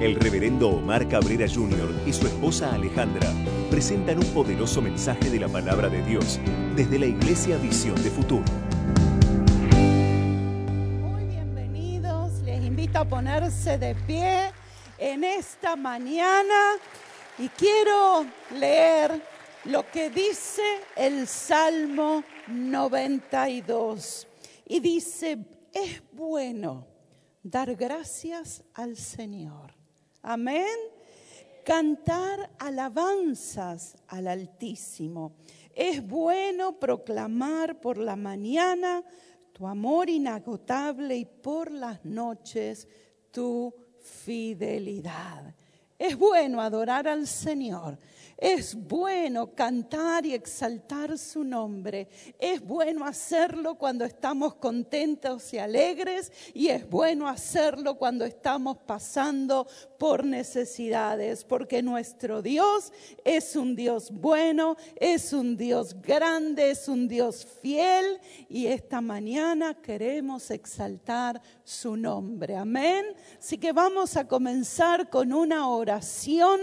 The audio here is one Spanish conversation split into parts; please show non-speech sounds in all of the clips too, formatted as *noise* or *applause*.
El reverendo Omar Cabrera Jr. y su esposa Alejandra presentan un poderoso mensaje de la palabra de Dios desde la Iglesia Visión de Futuro. Muy bienvenidos, les invito a ponerse de pie en esta mañana y quiero leer lo que dice el Salmo 92. Y dice, es bueno dar gracias al Señor. Amén. Cantar alabanzas al Altísimo. Es bueno proclamar por la mañana tu amor inagotable y por las noches tu fidelidad. Es bueno adorar al Señor. Es bueno cantar y exaltar su nombre. Es bueno hacerlo cuando estamos contentos y alegres y es bueno hacerlo cuando estamos pasando por necesidades, porque nuestro Dios es un Dios bueno, es un Dios grande, es un Dios fiel y esta mañana queremos exaltar su nombre. Amén. Así que vamos a comenzar con una oración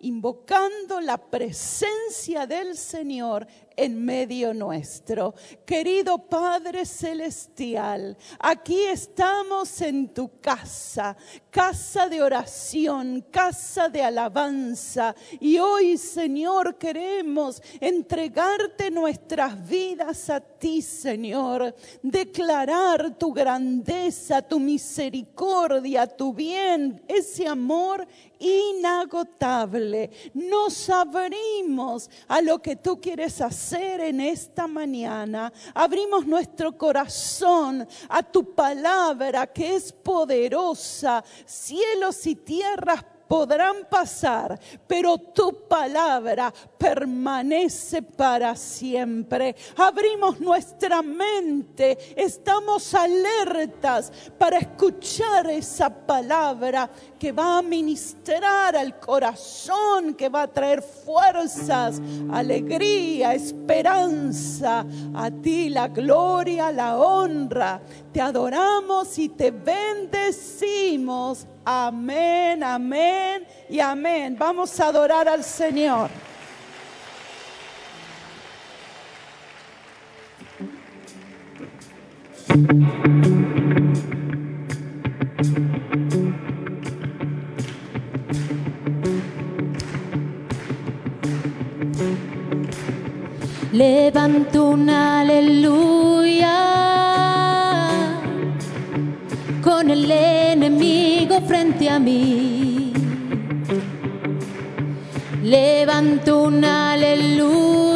invocando la presencia del Señor en medio nuestro. Querido Padre Celestial, aquí estamos en tu casa, casa de oración, casa de alabanza. Y hoy, Señor, queremos entregarte nuestras vidas a ti, Señor. Declarar tu grandeza, tu misericordia, tu bien, ese amor inagotable. Nos abrimos a lo que tú quieres hacer en esta mañana. Abrimos nuestro corazón a tu palabra que es poderosa. Cielos y tierras podrán pasar, pero tu palabra permanece para siempre. Abrimos nuestra mente, estamos alertas para escuchar esa palabra que va a ministrar al corazón, que va a traer fuerzas, alegría, esperanza. A ti la gloria, la honra. Te adoramos y te bendecimos. Amén, amén y amén. Vamos a adorar al Señor. Levanto un aleluya el enemigo frente a mí. Levanto un aleluya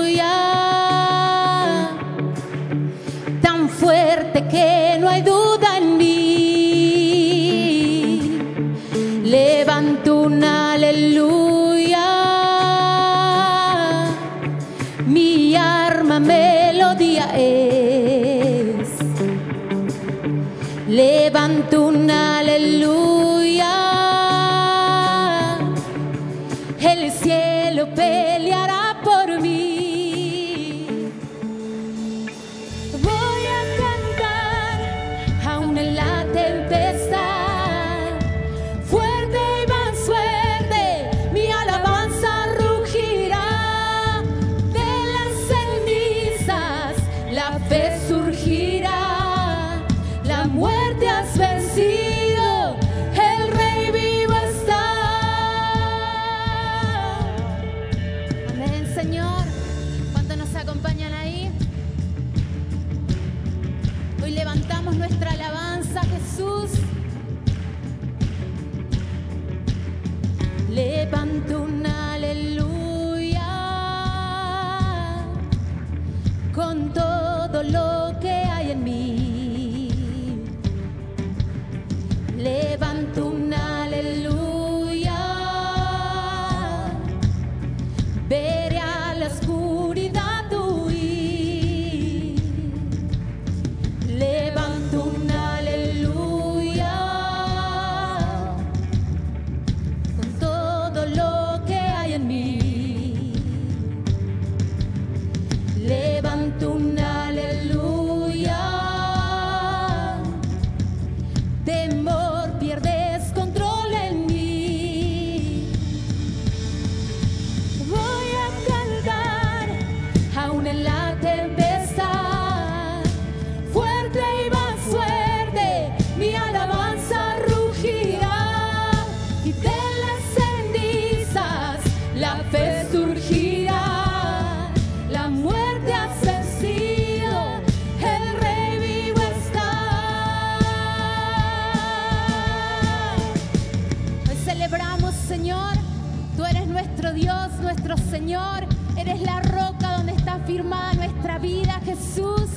Señor. Eres la roca donde está firmada nuestra vida, Jesús.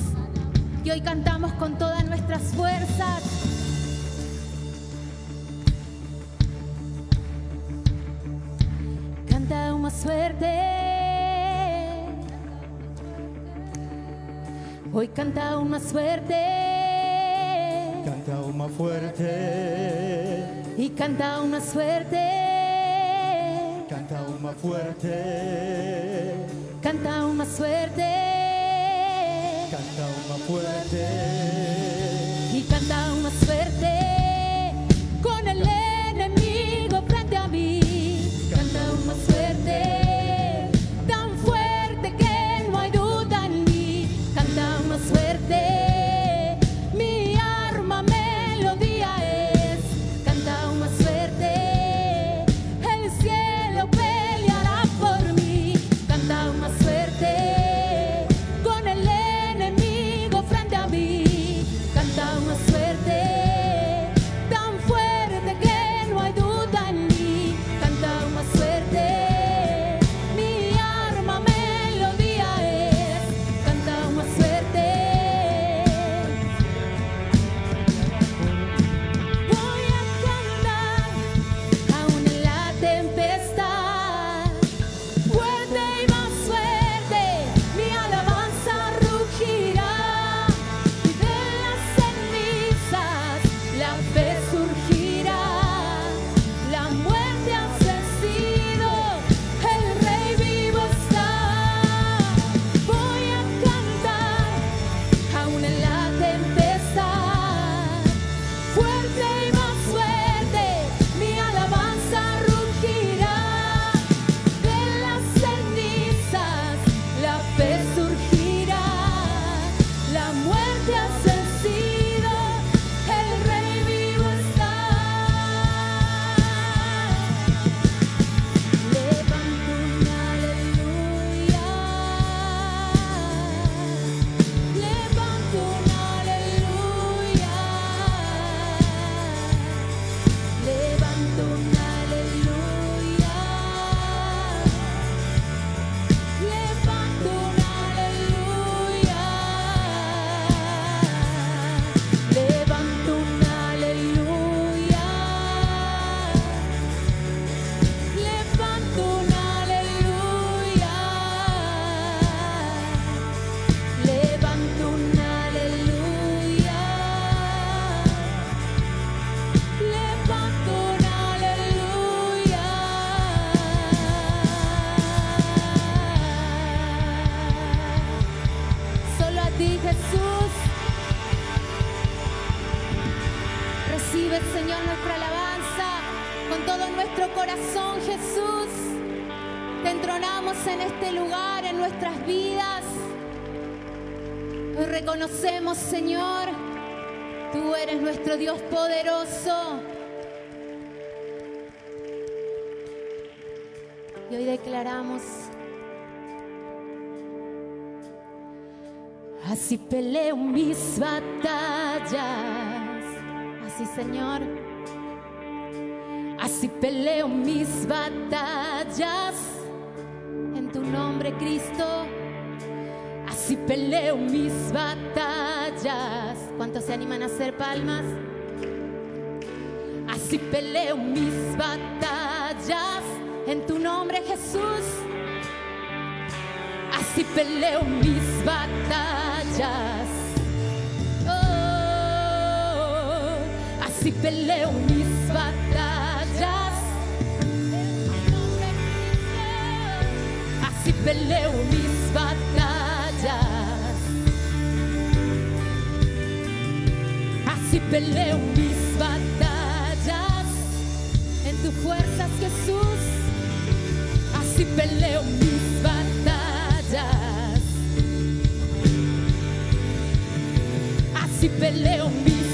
Y hoy cantamos con todas nuestras fuerzas. Canta aún más fuerte. Hoy canta aún más fuerte. Canta aún más fuerte, Y canta aún más fuerte. Canta aún más fuerte, Canta aún más fuerte. canta aún más fuerte. y canta aún más fuerte con el peleo mis batallas, así Señor. Así peleo mis batallas en tu nombre, Cristo. Así peleo mis batallas. ¿Cuántos se animan a hacer palmas? Así peleo mis batallas en tu nombre, Jesús. Así peleo mis batallas. Oh, así peleo mis batallas. Así peleo mis batallas. Así peleo mis batallas. En tus fuerzas, Jesús. Así peleo mis. Así peleo mis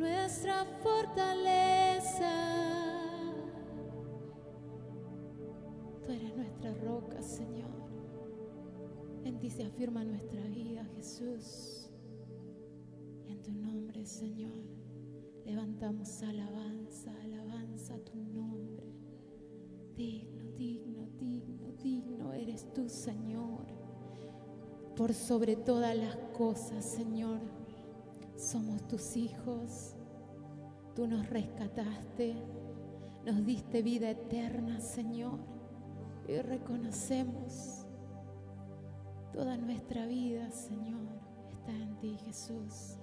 nuestra fortaleza. Tú eres nuestra roca, Señor. En ti se afirma nuestra vida, Jesús. En tu nombre, Señor, levantamos alabanza, alabanza a tu nombre. Digno, digno, digno, digno eres tú, Señor. Por sobre todas las cosas, Señor. Somos tus hijos, tú nos rescataste, nos diste vida eterna, Señor, y reconocemos toda nuestra vida, Señor, está en ti, Jesús.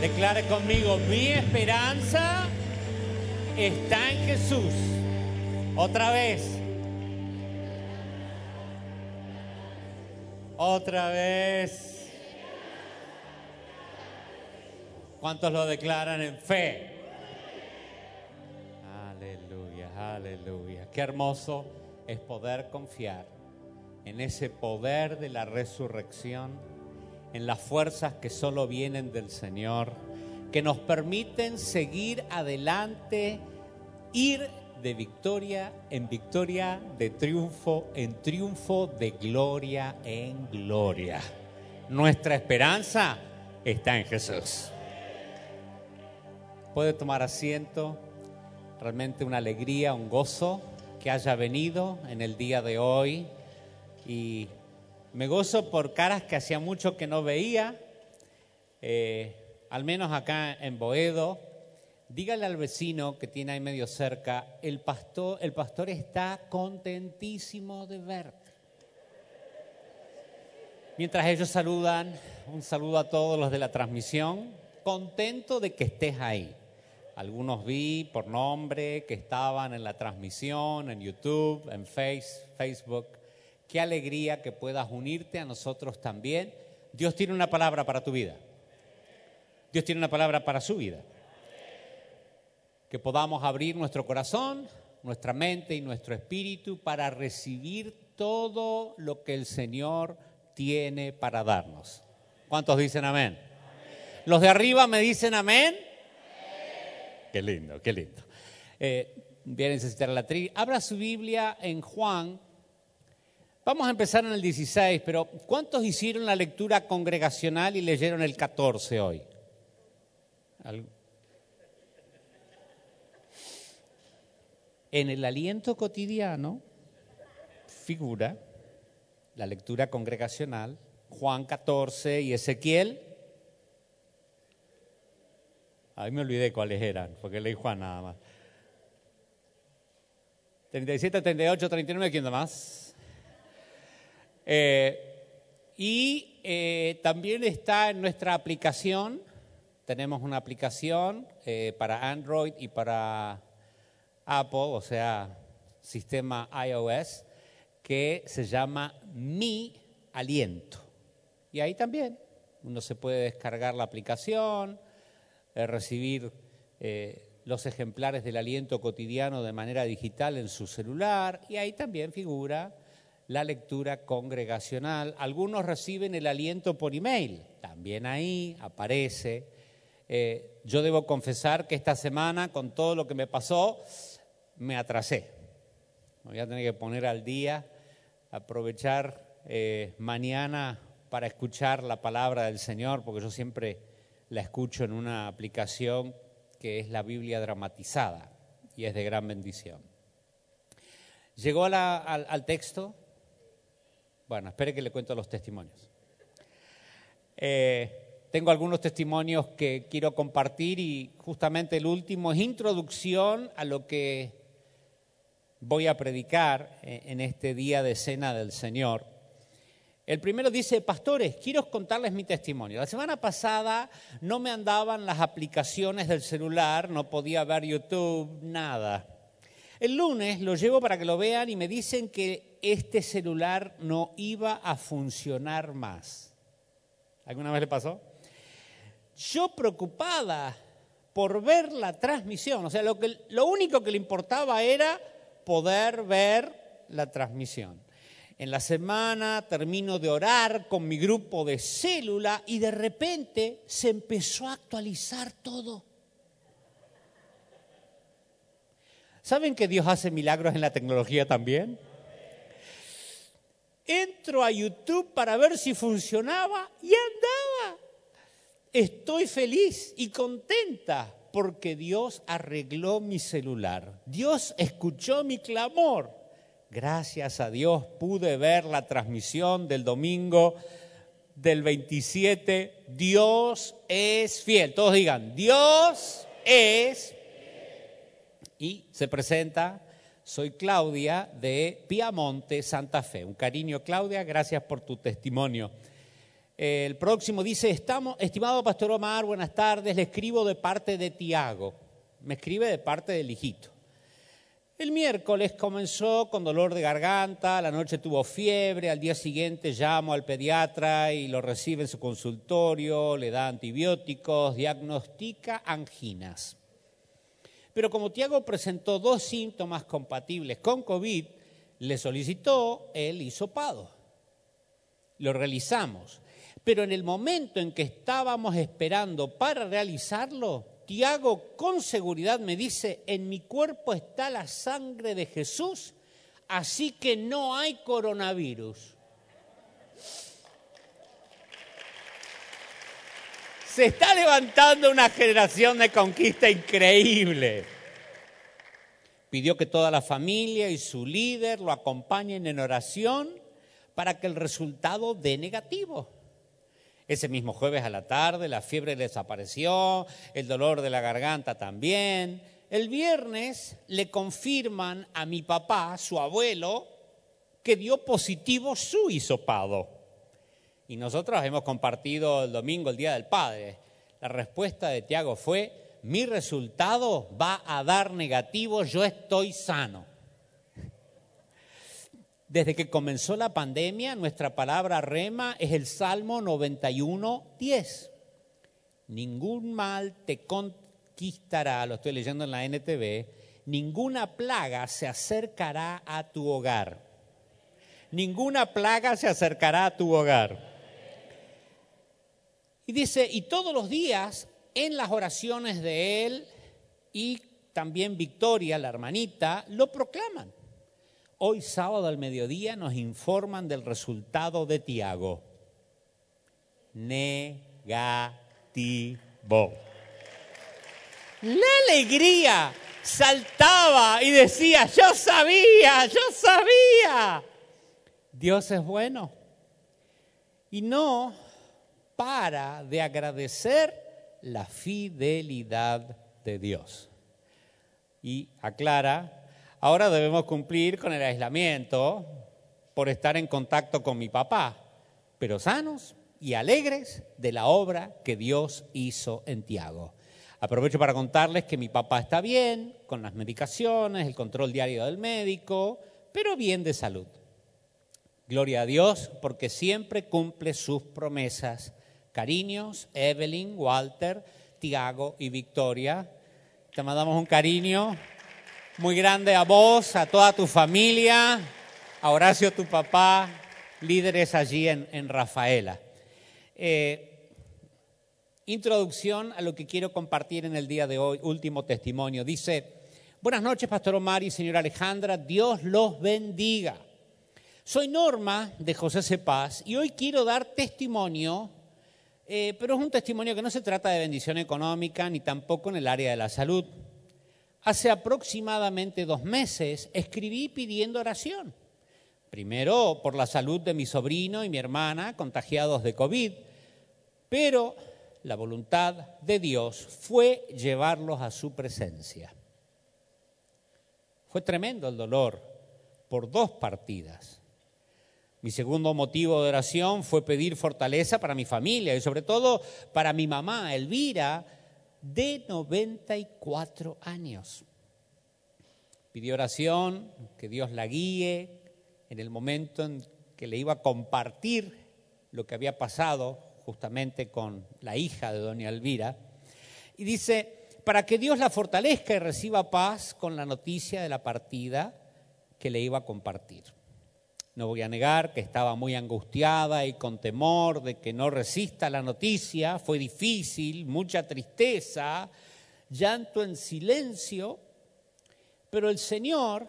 Declare conmigo, mi esperanza está en Jesús. Otra vez. Otra vez. ¿Cuántos lo declaran en fe? Aleluya, aleluya. Qué hermoso es poder confiar en ese poder de la resurrección, en las fuerzas que solo vienen del Señor, que nos permiten seguir adelante, ir de victoria en victoria, de triunfo en triunfo, de gloria en gloria. Nuestra esperanza está en Jesús. Puede tomar asiento realmente una alegría, un gozo que haya venido en el día de hoy. Y me gozo por caras que hacía mucho que no veía, eh, al menos acá en Boedo. Dígale al vecino que tiene ahí medio cerca, el pastor, el pastor está contentísimo de verte. Mientras ellos saludan, un saludo a todos los de la transmisión, contento de que estés ahí. Algunos vi por nombre que estaban en la transmisión, en YouTube, en Face, Facebook. Qué alegría que puedas unirte a nosotros también. Dios tiene una palabra para tu vida. Dios tiene una palabra para su vida. Que podamos abrir nuestro corazón, nuestra mente y nuestro espíritu para recibir todo lo que el Señor tiene para darnos. ¿Cuántos dicen amén? Los de arriba me dicen amén. Qué lindo, qué lindo. Eh, voy a necesitar la tri. Abra su Biblia en Juan. Vamos a empezar en el 16, pero ¿cuántos hicieron la lectura congregacional y leyeron el 14 hoy? En el aliento cotidiano figura la lectura congregacional, Juan 14 y Ezequiel. Ahí me olvidé cuáles eran, porque leí Juan nada más. 37, 38, 39, ¿quién más? Eh, y eh, también está en nuestra aplicación tenemos una aplicación eh, para Android y para Apple, o sea, sistema iOS, que se llama Mi Aliento. Y ahí también uno se puede descargar la aplicación, recibir los ejemplares del aliento cotidiano de manera digital en su celular y ahí también figura la lectura congregacional. Algunos reciben el aliento por email, también ahí aparece. Eh, yo debo confesar que esta semana, con todo lo que me pasó, me atrasé. Me voy a tener que poner al día, aprovechar eh, mañana para escuchar la palabra del Señor, porque yo siempre la escucho en una aplicación que es la Biblia dramatizada y es de gran bendición. ¿Llegó al, al, texto? Bueno, espere que le cuento los testimonios. Eh, tengo algunos testimonios que quiero compartir y justamente el último es introducción a lo que voy a predicar eh, en este día de cena del Señor. El primero dice, pastores, quiero contarles mi testimonio. La semana pasada no me andaban las aplicaciones del celular, no podía ver YouTube, nada. El lunes lo llevo para que lo vean y me dicen que este celular no iba a funcionar más. ¿Alguna vez le pasó? Yo preocupada por ver la transmisión, o sea, lo, lo único que le importaba era poder ver la transmisión. En la semana termino de orar con mi grupo de célula y de repente se empezó a actualizar todo. ¿Saben que Dios hace milagros en la tecnología también? Entro a YouTube para ver si funcionaba y andaba. Estoy feliz y contenta porque Dios arregló mi celular. Dios escuchó mi clamor. Gracias a Dios pude ver la transmisión del domingo del 27. Dios es fiel. Todos digan, Dios es. Y se presenta, soy Claudia de Piamonte, Santa Fe. Un cariño, Claudia, gracias por tu testimonio. El próximo dice, estamos, estimado Pastor Omar, buenas tardes, le escribo de parte de Tiago. Me escribe de parte del hijito. El miércoles comenzó con dolor de garganta, la noche tuvo fiebre, al día siguiente llamo al pediatra y lo recibe en su consultorio, le da antibióticos, diagnostica anginas. Pero como Tiago presentó dos síntomas compatibles con COVID, le solicitó el hisopado. Lo realizamos. Pero en el momento en que estábamos esperando para realizarlo, Tiago con seguridad me dice, en mi cuerpo está la sangre de Jesús, así que no hay coronavirus. Se está levantando una generación de conquista increíble. Pidió que toda la familia y su líder lo acompañen en oración para que el resultado dé negativo. Ese mismo jueves a la tarde la fiebre desapareció, el dolor de la garganta también. El viernes le confirman a mi papá, su abuelo, que dio positivo su hisopado. Y nosotros hemos compartido el domingo, el Día del Padre. La respuesta de Tiago fue, mi resultado va a dar negativo, yo estoy sano. Desde que comenzó la pandemia, nuestra palabra rema es el Salmo 91, 10. Ningún mal te conquistará, lo estoy leyendo en la NTV, ninguna plaga se acercará a tu hogar. Ninguna plaga se acercará a tu hogar. Y dice, y todos los días en las oraciones de él y también Victoria, la hermanita, lo proclaman. Hoy sábado al mediodía nos informan del resultado de Tiago. Negativo. La alegría saltaba y decía, yo sabía, yo sabía. Dios es bueno. Y no para de agradecer la fidelidad de Dios. Y aclara Ahora debemos cumplir con el aislamiento por estar en contacto con mi papá, pero sanos y alegres de la obra que Dios hizo en Tiago. Aprovecho para contarles que mi papá está bien, con las medicaciones, el control diario del médico, pero bien de salud. Gloria a Dios porque siempre cumple sus promesas. Cariños, Evelyn, Walter, Tiago y Victoria. Te mandamos un cariño muy grande a vos, a toda tu familia, a Horacio, tu papá, líderes allí en, en Rafaela. Eh, introducción a lo que quiero compartir en el día de hoy, último testimonio. Dice, buenas noches, Pastor Omar y señora Alejandra, Dios los bendiga. Soy Norma de José Cepaz y hoy quiero dar testimonio, eh, pero es un testimonio que no se trata de bendición económica ni tampoco en el área de la salud. Hace aproximadamente dos meses escribí pidiendo oración. Primero por la salud de mi sobrino y mi hermana contagiados de COVID, pero la voluntad de Dios fue llevarlos a su presencia. Fue tremendo el dolor por dos partidas. Mi segundo motivo de oración fue pedir fortaleza para mi familia y sobre todo para mi mamá, Elvira, de 94 años. Pidió oración, que Dios la guíe en el momento en que le iba a compartir lo que había pasado justamente con la hija de doña Elvira. Y dice, para que Dios la fortalezca y reciba paz con la noticia de la partida que le iba a compartir. No voy a negar que estaba muy angustiada y con temor de que no resista la noticia. Fue difícil, mucha tristeza, llanto en silencio. Pero el Señor,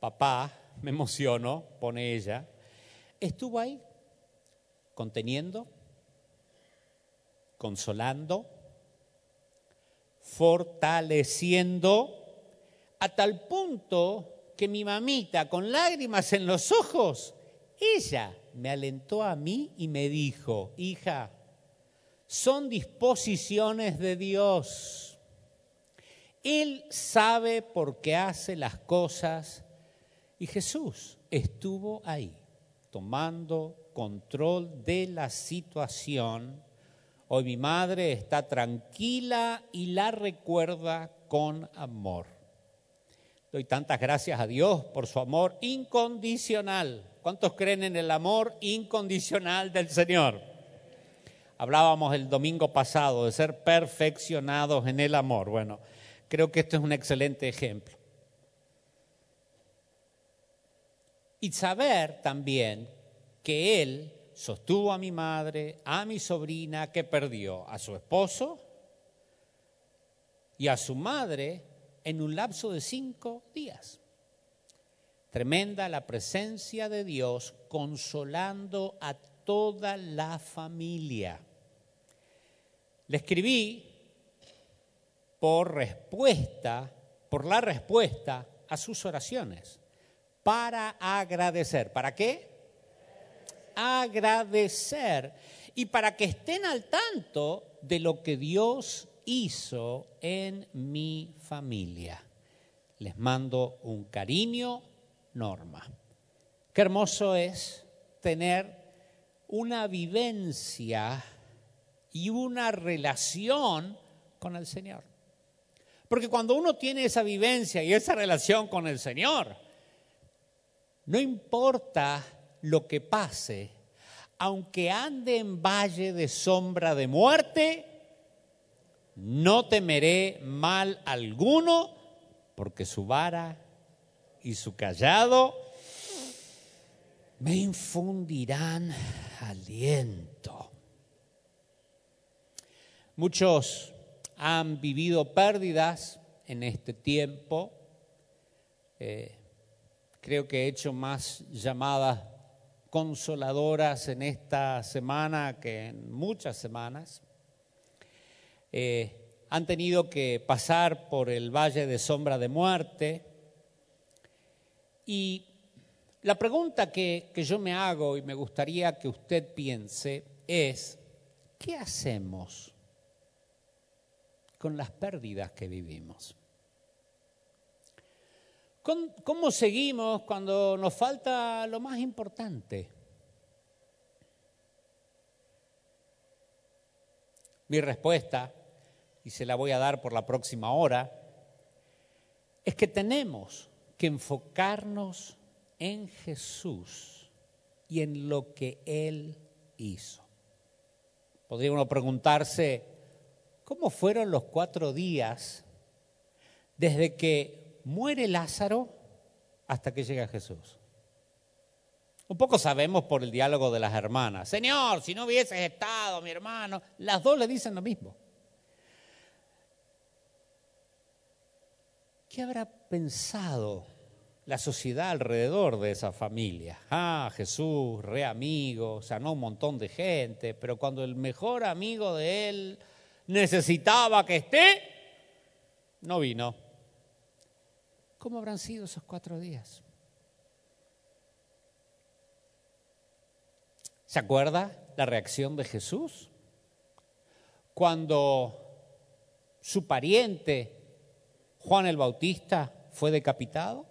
papá, *laughs* me emociono, pone ella, estuvo ahí, conteniendo, consolando, fortaleciendo, a tal punto que mi mamita, con lágrimas en los ojos, ella me alentó a mí y me dijo, hija, son disposiciones de Dios. Él sabe por qué hace las cosas y Jesús estuvo ahí, tomando control de la situación. Hoy mi madre está tranquila y la recuerda con amor. Doy tantas gracias a Dios por su amor incondicional. ¿Cuántos creen en el amor incondicional del Señor? Hablábamos el domingo pasado de ser perfeccionados en el amor. Bueno, creo que esto es un excelente ejemplo. Y saber también que Él sostuvo a mi madre, a mi sobrina que perdió a su esposo y a su madre en un lapso de cinco días. Tremenda la presencia de Dios consolando a toda la familia. Le escribí por respuesta, por la respuesta a sus oraciones, para agradecer. ¿Para qué? Agradecer. Y para que estén al tanto de lo que Dios hizo en mi familia. Les mando un cariño, Norma. Qué hermoso es tener una vivencia y una relación con el Señor. Porque cuando uno tiene esa vivencia y esa relación con el Señor, no importa lo que pase, aunque ande en valle de sombra de muerte, no temeré mal alguno, porque su vara y su callado me infundirán aliento. Muchos han vivido pérdidas en este tiempo. Eh, creo que he hecho más llamadas consoladoras en esta semana que en muchas semanas. Eh, han tenido que pasar por el valle de sombra de muerte. Y la pregunta que, que yo me hago y me gustaría que usted piense es, ¿qué hacemos con las pérdidas que vivimos? ¿Cómo seguimos cuando nos falta lo más importante? Mi respuesta, y se la voy a dar por la próxima hora, es que tenemos que enfocarnos en Jesús y en lo que Él hizo. Podría uno preguntarse, ¿cómo fueron los cuatro días desde que muere Lázaro hasta que llega Jesús? Un poco sabemos por el diálogo de las hermanas. Señor, si no hubieses estado, mi hermano, las dos le dicen lo mismo. ¿Qué habrá pensado la sociedad alrededor de esa familia? Ah, Jesús, re amigo, sanó un montón de gente, pero cuando el mejor amigo de él necesitaba que esté, no vino. ¿Cómo habrán sido esos cuatro días? ¿Se acuerda la reacción de Jesús? Cuando su pariente, Juan el Bautista, fue decapitado.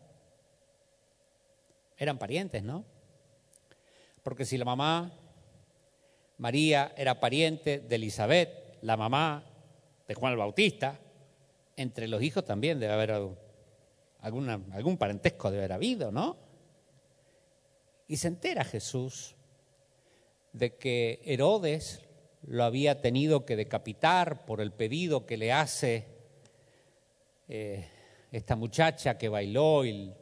Eran parientes, ¿no? Porque si la mamá, María, era pariente de Elizabeth, la mamá de Juan el Bautista, entre los hijos también debe haber algún parentesco, debe haber habido, ¿no? Y se entera Jesús de que Herodes lo había tenido que decapitar por el pedido que le hace eh, esta muchacha que bailó y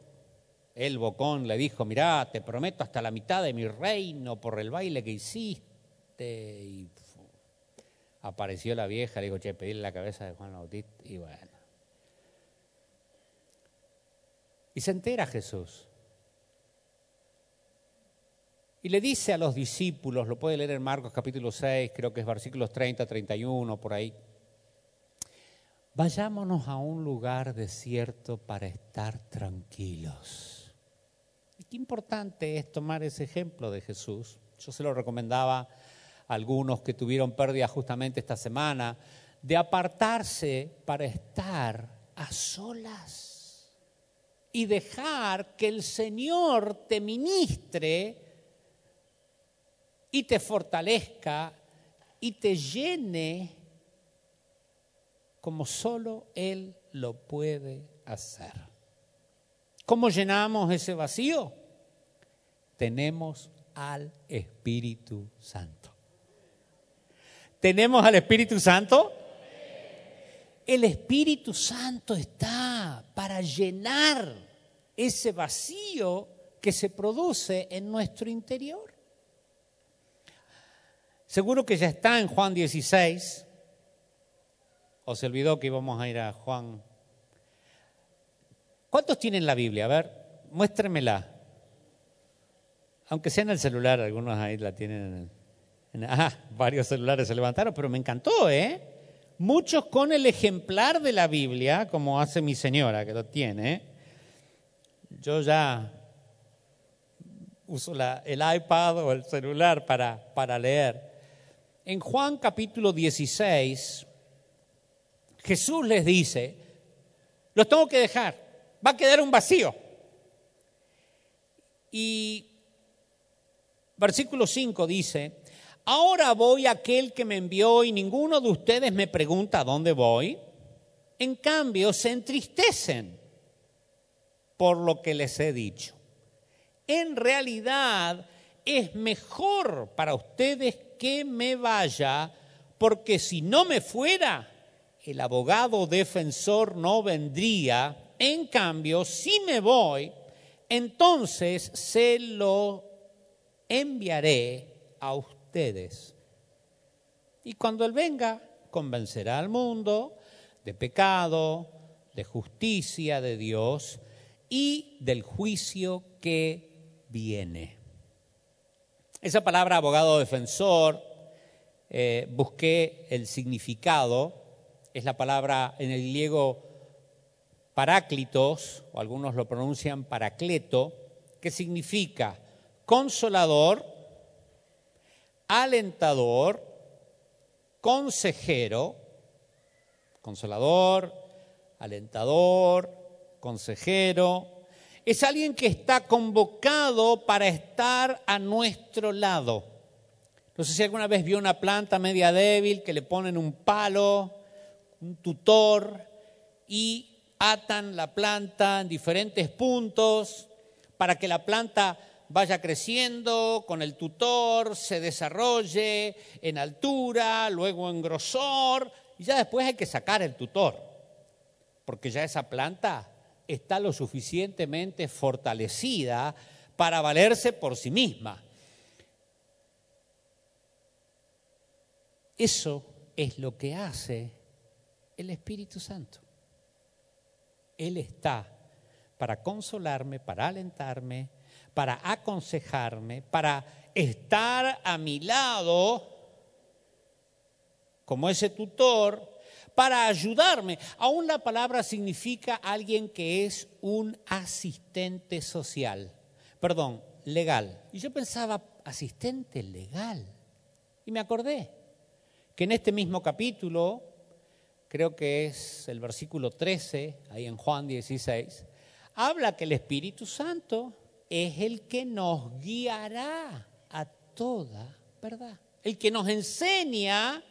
el bocón le dijo, mirá, te prometo hasta la mitad de mi reino por el baile que hiciste. Y apareció la vieja, le dijo, che, pedirle la cabeza de Juan Bautista. Y bueno. Y se entera Jesús. Y le dice a los discípulos, lo puede leer en Marcos capítulo 6, creo que es versículos 30, 31, por ahí. Vayámonos a un lugar desierto para estar tranquilos. Qué importante es tomar ese ejemplo de Jesús. Yo se lo recomendaba a algunos que tuvieron pérdida justamente esta semana, de apartarse para estar a solas y dejar que el Señor te ministre y te fortalezca y te llene como solo Él lo puede hacer. ¿Cómo llenamos ese vacío? Tenemos al Espíritu Santo. ¿Tenemos al Espíritu Santo? El Espíritu Santo está para llenar ese vacío que se produce en nuestro interior. Seguro que ya está en Juan 16. ¿O se olvidó que íbamos a ir a Juan? ¿Cuántos tienen la Biblia? A ver, muéstremela. Aunque sea en el celular, algunos ahí la tienen en el... ah, varios celulares se levantaron, pero me encantó, ¿eh? Muchos con el ejemplar de la Biblia, como hace mi señora, que lo tiene. Yo ya uso el iPad o el celular para, para leer. En Juan capítulo 16, Jesús les dice, los tengo que dejar, va a quedar un vacío. Y versículo 5 dice, ahora voy a aquel que me envió y ninguno de ustedes me pregunta a dónde voy. En cambio, se entristecen por lo que les he dicho. En realidad, es mejor para ustedes que me vaya, porque si no me fuera, el abogado defensor no vendría. En cambio, si me voy, entonces se lo enviaré a ustedes. Y cuando Él venga, convencerá al mundo de pecado, de justicia de Dios y del juicio que viene. Esa palabra abogado defensor, eh, busqué el significado, es la palabra en el griego paráclitos, o algunos lo pronuncian paracleto, que significa consolador, alentador, consejero, consolador, alentador, consejero, es alguien que está convocado para estar a nuestro lado, No sé si alguna vez vio una planta media débil que le ponen un palo, un tutor y atan la planta en diferentes puntos para que la planta vaya creciendo con el tutor, se desarrolle en altura, luego en grosor, y ya después hay que sacar el tutor, porque ya esa planta está lo suficientemente fortalecida para valerse por sí misma. Eso es lo que hace el Espíritu Santo. Él está para consolarme, para alentarme, para aconsejarme, para estar a mi lado como ese tutor, para ayudarme. Aún la palabra significa alguien que es un asistente social, perdón, legal. Y yo pensaba, asistente legal. Y me acordé que en este mismo capítulo, creo que es el versículo 13, ahí en Juan 16, habla que el Espíritu Santo es el que nos guiará a toda verdad, el que nos enseña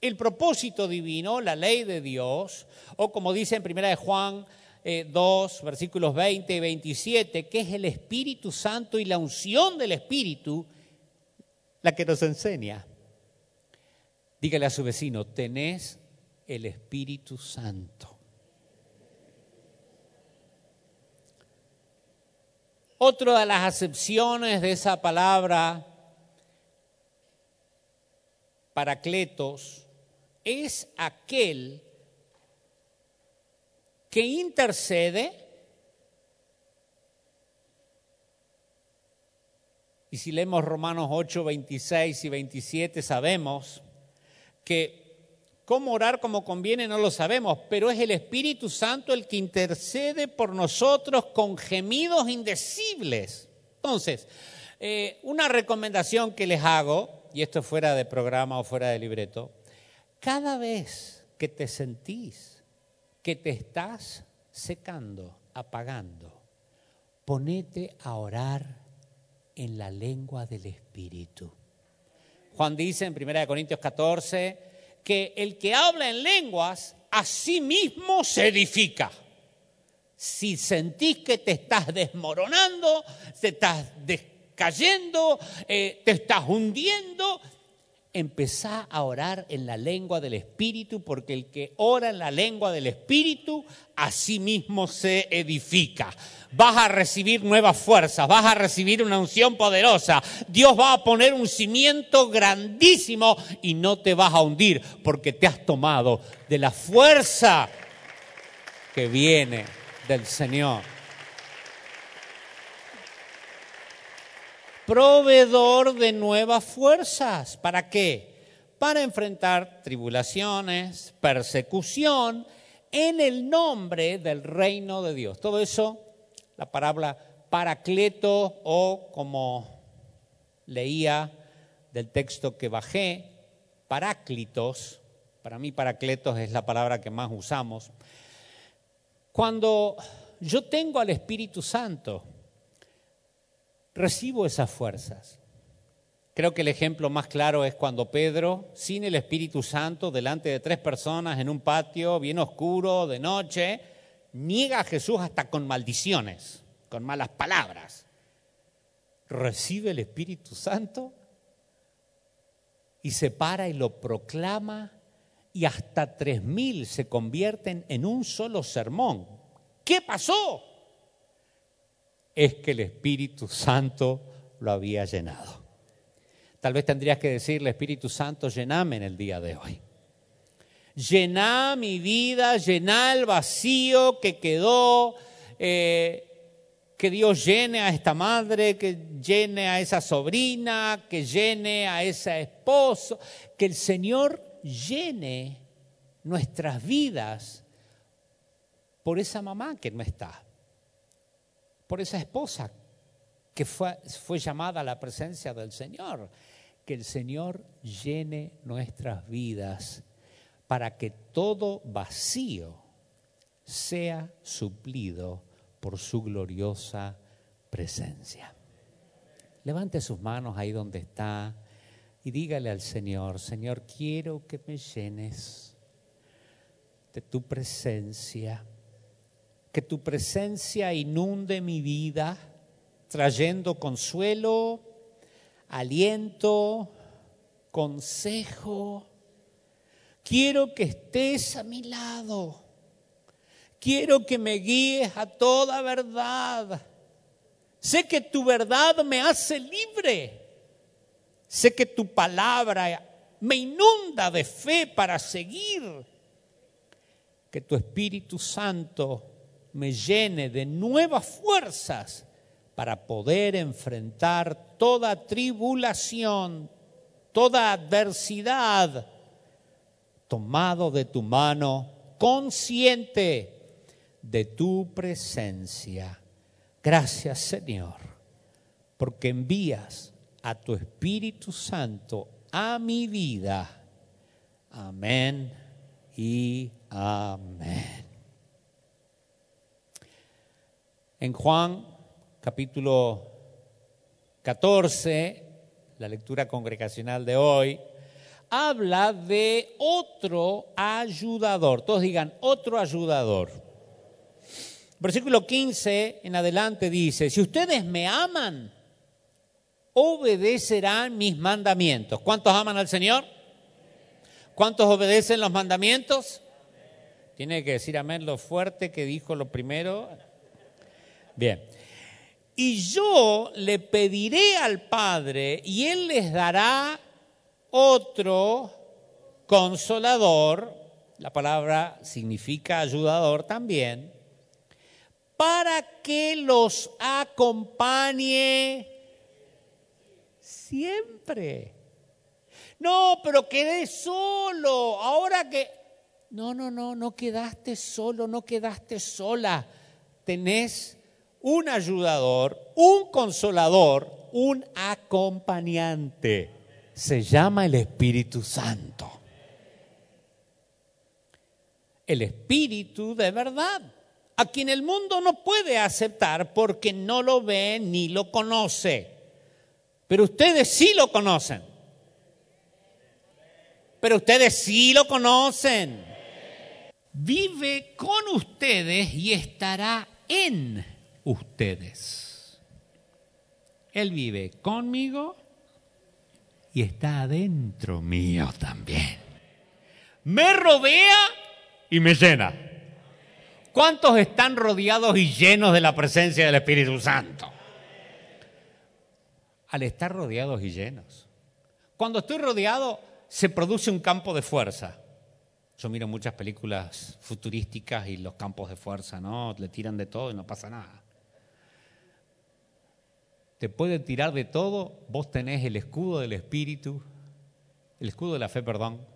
el propósito divino, la ley de Dios, o como dice en primera de Juan 2, eh, versículos 20 y 27, que es el Espíritu Santo y la unción del Espíritu la que nos enseña. Dígale a su vecino, tenés el Espíritu Santo. Otra de las acepciones de esa palabra, paracletos, es aquel que intercede y si leemos Romanos 8, 26 y 27 sabemos que cómo orar como conviene no lo sabemos, pero es el Espíritu Santo el que intercede por nosotros con gemidos indecibles. Entonces, eh, una recomendación que les hago, y esto fuera de programa o fuera de libreto, cada vez que te sentís que te estás secando, apagando, ponete a orar en la lengua del Espíritu. Juan dice en 1 Corintios 14 que el que habla en lenguas a sí mismo se edifica. Si sentís que te estás desmoronando, te estás cayendo, eh, te estás hundiendo, empezá a orar en la lengua del Espíritu, porque el que ora en la lengua del Espíritu, a sí mismo se edifica. Vas a recibir nuevas fuerzas, vas a recibir una unción poderosa. Dios va a poner un cimiento grandísimo y no te vas a hundir, porque te has tomado de la fuerza que viene del Señor. Proveedor de nuevas fuerzas. ¿Para qué? Para enfrentar tribulaciones, persecución, en el nombre del reino de Dios. Todo eso, la palabra paracleto o como leía del texto que bajé, paráclitos, para mí paracletos es la palabra que más usamos. Cuando yo tengo al Espíritu Santo, recibo esas fuerzas. Creo que el ejemplo más claro es cuando Pedro, sin el Espíritu Santo, delante de tres personas en un patio bien oscuro, de noche, niega a Jesús hasta con maldiciones, con malas palabras. Recibe el Espíritu Santo y se para y lo proclama y hasta tres mil se convierten en un solo sermón. ¿Qué pasó? Es que el Espíritu Santo lo había llenado. Tal vez tendrías que decirle, Espíritu Santo, llename en el día de hoy. Llená mi vida, llená el vacío que quedó, eh, que Dios llene a esta madre, que llene a esa sobrina, que llene a ese esposo, que el Señor llene nuestras vidas por esa mamá que no está por esa esposa que fue, llamada a la presencia del Señor. Que el Señor llene nuestras vidas para que todo vacío sea suplido por su gloriosa presencia. Levante sus manos ahí donde está. y dígale al Señor, Señor, quiero que me llenes de tu presencia, que tu presencia inunde mi vida, trayendo consuelo, aliento, consejo. Quiero que estés a mi lado. Quiero que me guíes a toda verdad. Sé que tu verdad me hace libre. Sé que tu palabra me inunda de fe para seguir. Que tu Espíritu Santo me llene de nuevas fuerzas para poder enfrentar toda tribulación, toda adversidad, tomado de tu mano, consciente de tu presencia. Gracias Señor, porque envías a tu Espíritu Santo a mi vida. Amén y amén. En Juan capítulo 14, la lectura congregacional de hoy, habla de otro ayudador. Todos digan, otro ayudador. Versículo 15 en adelante dice, si ustedes me aman, obedecerán mis mandamientos. ¿Cuántos aman al Señor? ¿Cuántos obedecen los mandamientos? Tiene que decir amén lo fuerte que dijo lo primero. Bien. Y yo le pediré al Padre y Él les dará otro consolador, la palabra significa ayudador también, para que los acompañe siempre. No, pero quedé solo, ahora que... No, no, no, no quedaste solo, no quedaste sola. Tenés un ayudador, un consolador, un acompañante. Se llama el Espíritu Santo. El Espíritu de verdad, a quien el mundo no puede aceptar porque no lo ve ni lo conoce. Pero ustedes sí lo conocen. Pero ustedes sí lo conocen. Vive con ustedes y estará en ustedes. Él vive conmigo y está adentro mío también. Me rodea y me llena. ¿Cuántos están rodeados y llenos de la presencia del Espíritu Santo? Al estar rodeados y llenos. Cuando estoy rodeado se produce un campo de fuerza. Yo miro muchas películas futurísticas y los campos de fuerza, ¿no? Le tiran de todo y no pasa nada te puede tirar de todo, vos tenés el escudo del Espíritu, el escudo de la fe, perdón,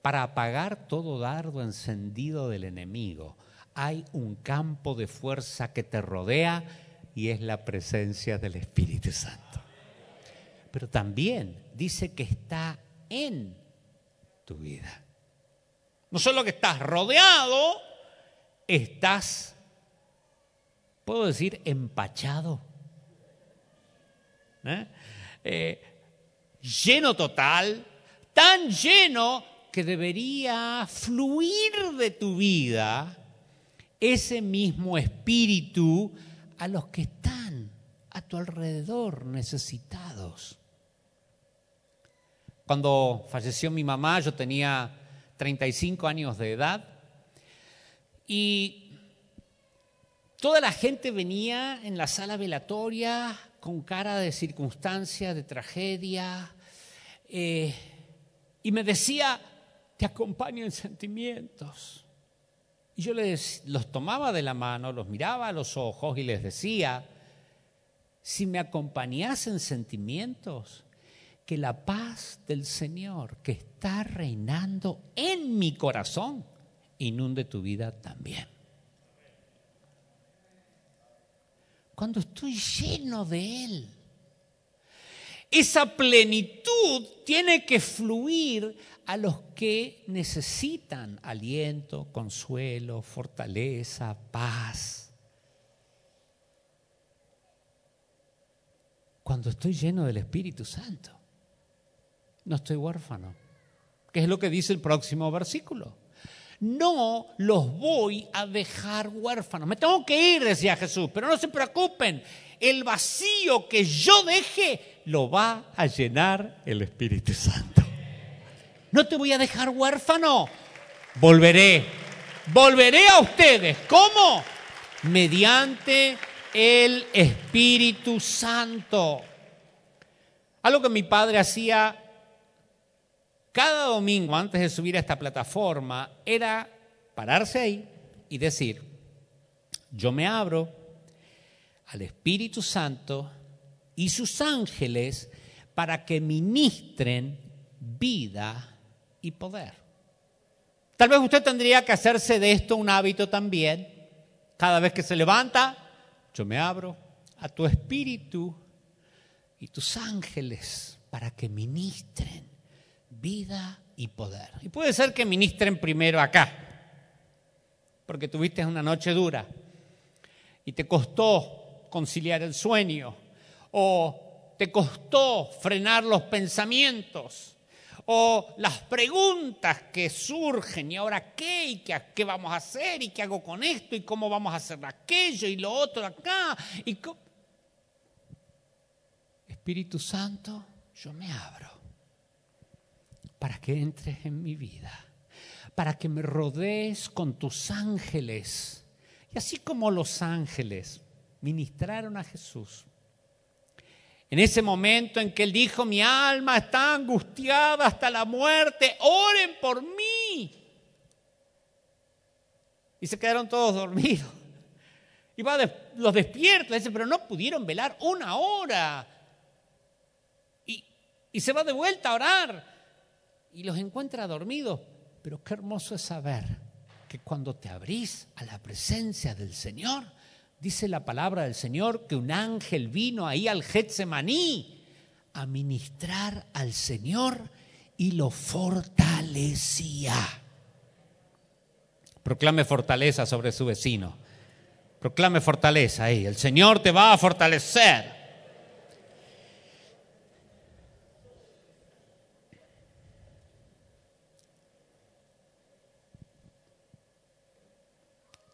para apagar todo dardo encendido del enemigo. Hay un campo de fuerza que te rodea y es la presencia del Espíritu Santo. Pero también dice que está en tu vida. No solo que estás rodeado, estás, puedo decir, empachado ¿eh? Eh, lleno total, tan lleno que debería fluir de tu vida ese mismo espíritu a los que están a tu alrededor necesitados. Cuando falleció mi mamá, yo tenía 35 años de edad y toda la gente venía en la sala velatoria con cara de circunstancia, de tragedia, eh, y me decía, te acompaño en sentimientos. Y yo les, los tomaba de la mano, los miraba a los ojos y les decía, si me acompañas en sentimientos, que la paz del Señor que está reinando en mi corazón inunde tu vida también. Cuando estoy lleno de Él. Esa plenitud tiene que fluir a los que necesitan aliento, consuelo, fortaleza, paz. Cuando estoy lleno del Espíritu Santo. no estoy huérfano. ¿Qué es lo que dice el próximo versículo? No los voy a dejar huérfanos. Me tengo que ir, decía Jesús, pero no se preocupen. El vacío que yo deje lo va a llenar el Espíritu Santo. No te voy a dejar huérfano. Volveré. Volveré a ustedes. ¿Cómo? Mediante el Espíritu Santo. Algo que mi padre hacía cada domingo antes de subir a esta plataforma era pararse ahí y decir, yo me abro al Espíritu Santo y sus ángeles para que ministren vida y poder. Tal vez usted tendría que hacerse de esto un hábito también. Cada vez que se levanta, yo me abro a tu espíritu y tus ángeles para que ministren vida y poder. Y puede ser que ministren primero acá, porque tuviste una noche dura y te costó conciliar el sueño, o te costó frenar los pensamientos, o las preguntas que surgen, y ahora qué, y qué, qué vamos a hacer, y qué hago con esto, y cómo vamos a hacer aquello, y lo otro acá. Y Espíritu Santo, yo me abro para que entres en mi vida, para que me rodees con tus ángeles. Y así como los ángeles ministraron a Jesús, en ese momento en que él dijo, mi alma está angustiada hasta la muerte, oren por mí. Y se quedaron todos dormidos. Y va los despierta, dice, pero no pudieron velar una hora. Y, y se va de vuelta a orar y los encuentra dormidos. Pero qué hermoso es saber que cuando te abrís a la presencia del Señor, dice la palabra del Señor que un ángel vino ahí al Getsemaní a ministrar al Señor y lo fortalecía. Proclame fortaleza sobre su vecino. Proclame fortaleza ahí. El Señor te va a fortalecer.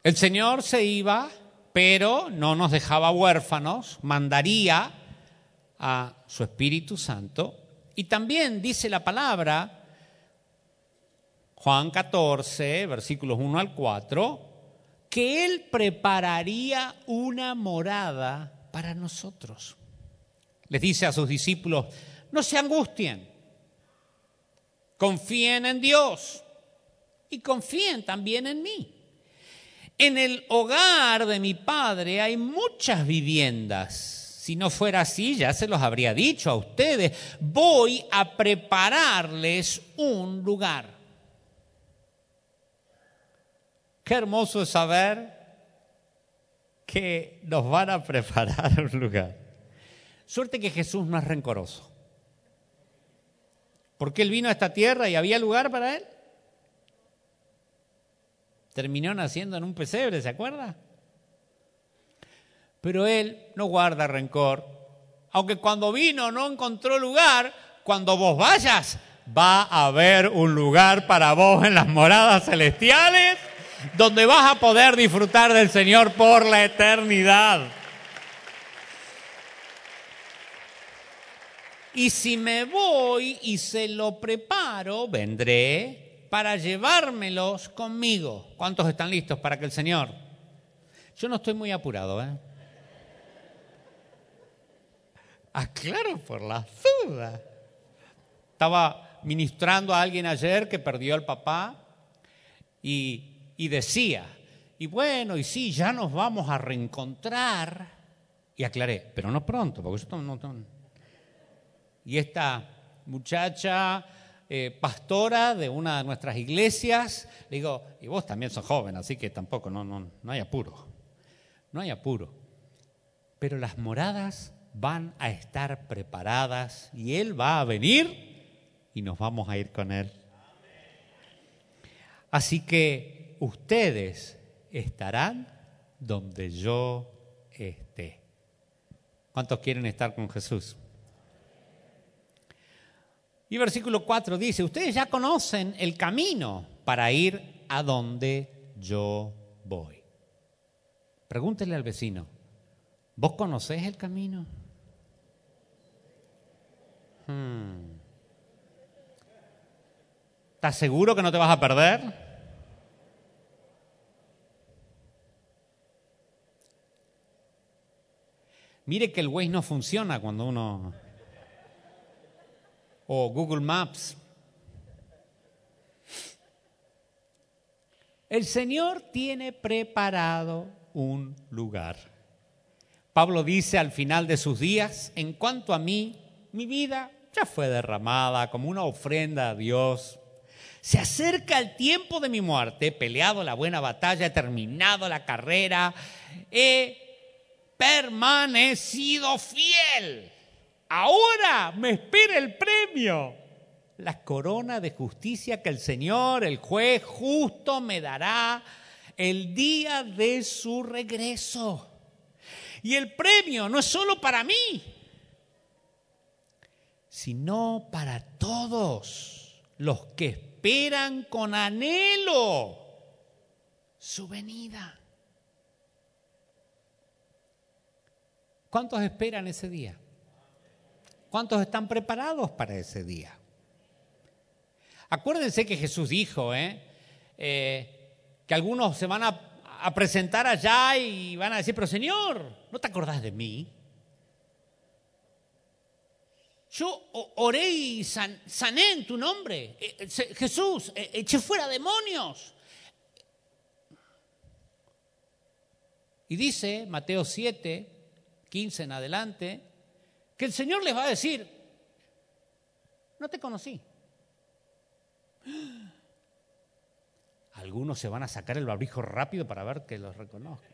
El Señor se iba, pero no nos dejaba huérfanos, mandaría a su Espíritu Santo. Y también dice la palabra, Juan 14, versículos 1 al 4, que Él prepararía una morada para nosotros. Les dice a sus discípulos, no se angustien, confíen en Dios y confíen también en mí. En el hogar de mi padre hay muchas viviendas. Si no fuera así, ya se los habría dicho a ustedes. Voy a prepararles un lugar. Qué hermoso es saber que nos van a *laughs* preparar un lugar. Suerte que Jesús no es rencoroso. Porque Él vino a esta tierra y había lugar para Él terminó naciendo en un pesebre, ¿se acuerda? Pero él no guarda rencor. Aunque cuando vino no encontró lugar, cuando vos vayas, va a haber un lugar para vos en las moradas celestiales, donde vas a poder disfrutar del Señor por la eternidad. Y si me voy y se lo preparo, vendré para llevármelos conmigo. ¿Cuántos están listos para que el Señor? Yo no estoy muy apurado, ¿eh? Aclaro por la duda. Estaba ministrando a alguien ayer que perdió al papá y, y decía, y bueno, y sí, ya nos vamos a reencontrar. Y aclaré, pero no pronto, porque yo no... no y esta muchacha eh, pastora de una de nuestras iglesias. Le digo, y vos también sos joven, así que tampoco, no, no, no hay apuro. No hay apuro. Pero las moradas van a estar preparadas y Él va a venir y nos vamos a ir con Él. Así que ustedes estarán donde yo esté. ¿Cuántos quieren estar con Jesús? Y versículo 4 dice, ustedes ya conocen el camino para ir a donde yo voy. Pregúntele al vecino, ¿vos conocés el camino? Hmm. ¿Estás seguro que no te vas a perder? Mire que el Waze no funciona cuando uno... O Google Maps. El Señor tiene preparado un lugar. Pablo dice al final de sus días, en cuanto a mí, mi vida ya fue derramada como una ofrenda a Dios. Se acerca el tiempo de mi muerte, he peleado la buena batalla, he terminado la carrera, he permanecido fiel. Ahora me espera el premio, la corona de justicia que el Señor, el juez justo, me dará el día de su regreso. Y el premio no es solo para mí, sino para todos los que esperan con anhelo su venida. ¿Cuántos esperan ese día? ¿Cuántos están preparados para ese día? Acuérdense que Jesús dijo ¿eh? Eh, que algunos se van a, a, presentar allá y van a decir, pero Señor, ¿no te acordás de mí? Yo oré y san, sané en tu nombre. Eh, Jesús, eché fuera demonios. Y dice Mateo 7, 15 en adelante, que el Señor les va a decir, no te conocí. Algunos se van a sacar el barbijo rápido para ver que los reconozca.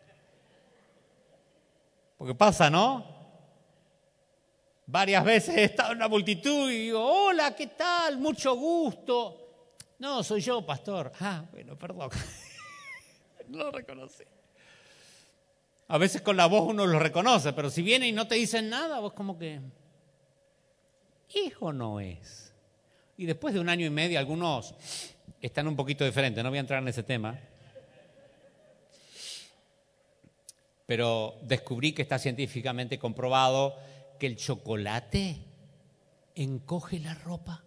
Porque pasa, ¿no? Varias veces he estado en una multitud y digo, hola, ¿qué tal? Mucho gusto. No, soy yo, pastor. Ah, bueno, perdón. *laughs* no lo reconocí. A veces con la voz uno lo reconoce, pero si viene y no te dicen nada, vos como que, hijo no es. Y después de un año y medio, algunos están un poquito diferentes, no voy a entrar en ese tema. Pero descubrí que está científicamente comprobado que el chocolate encoge la ropa.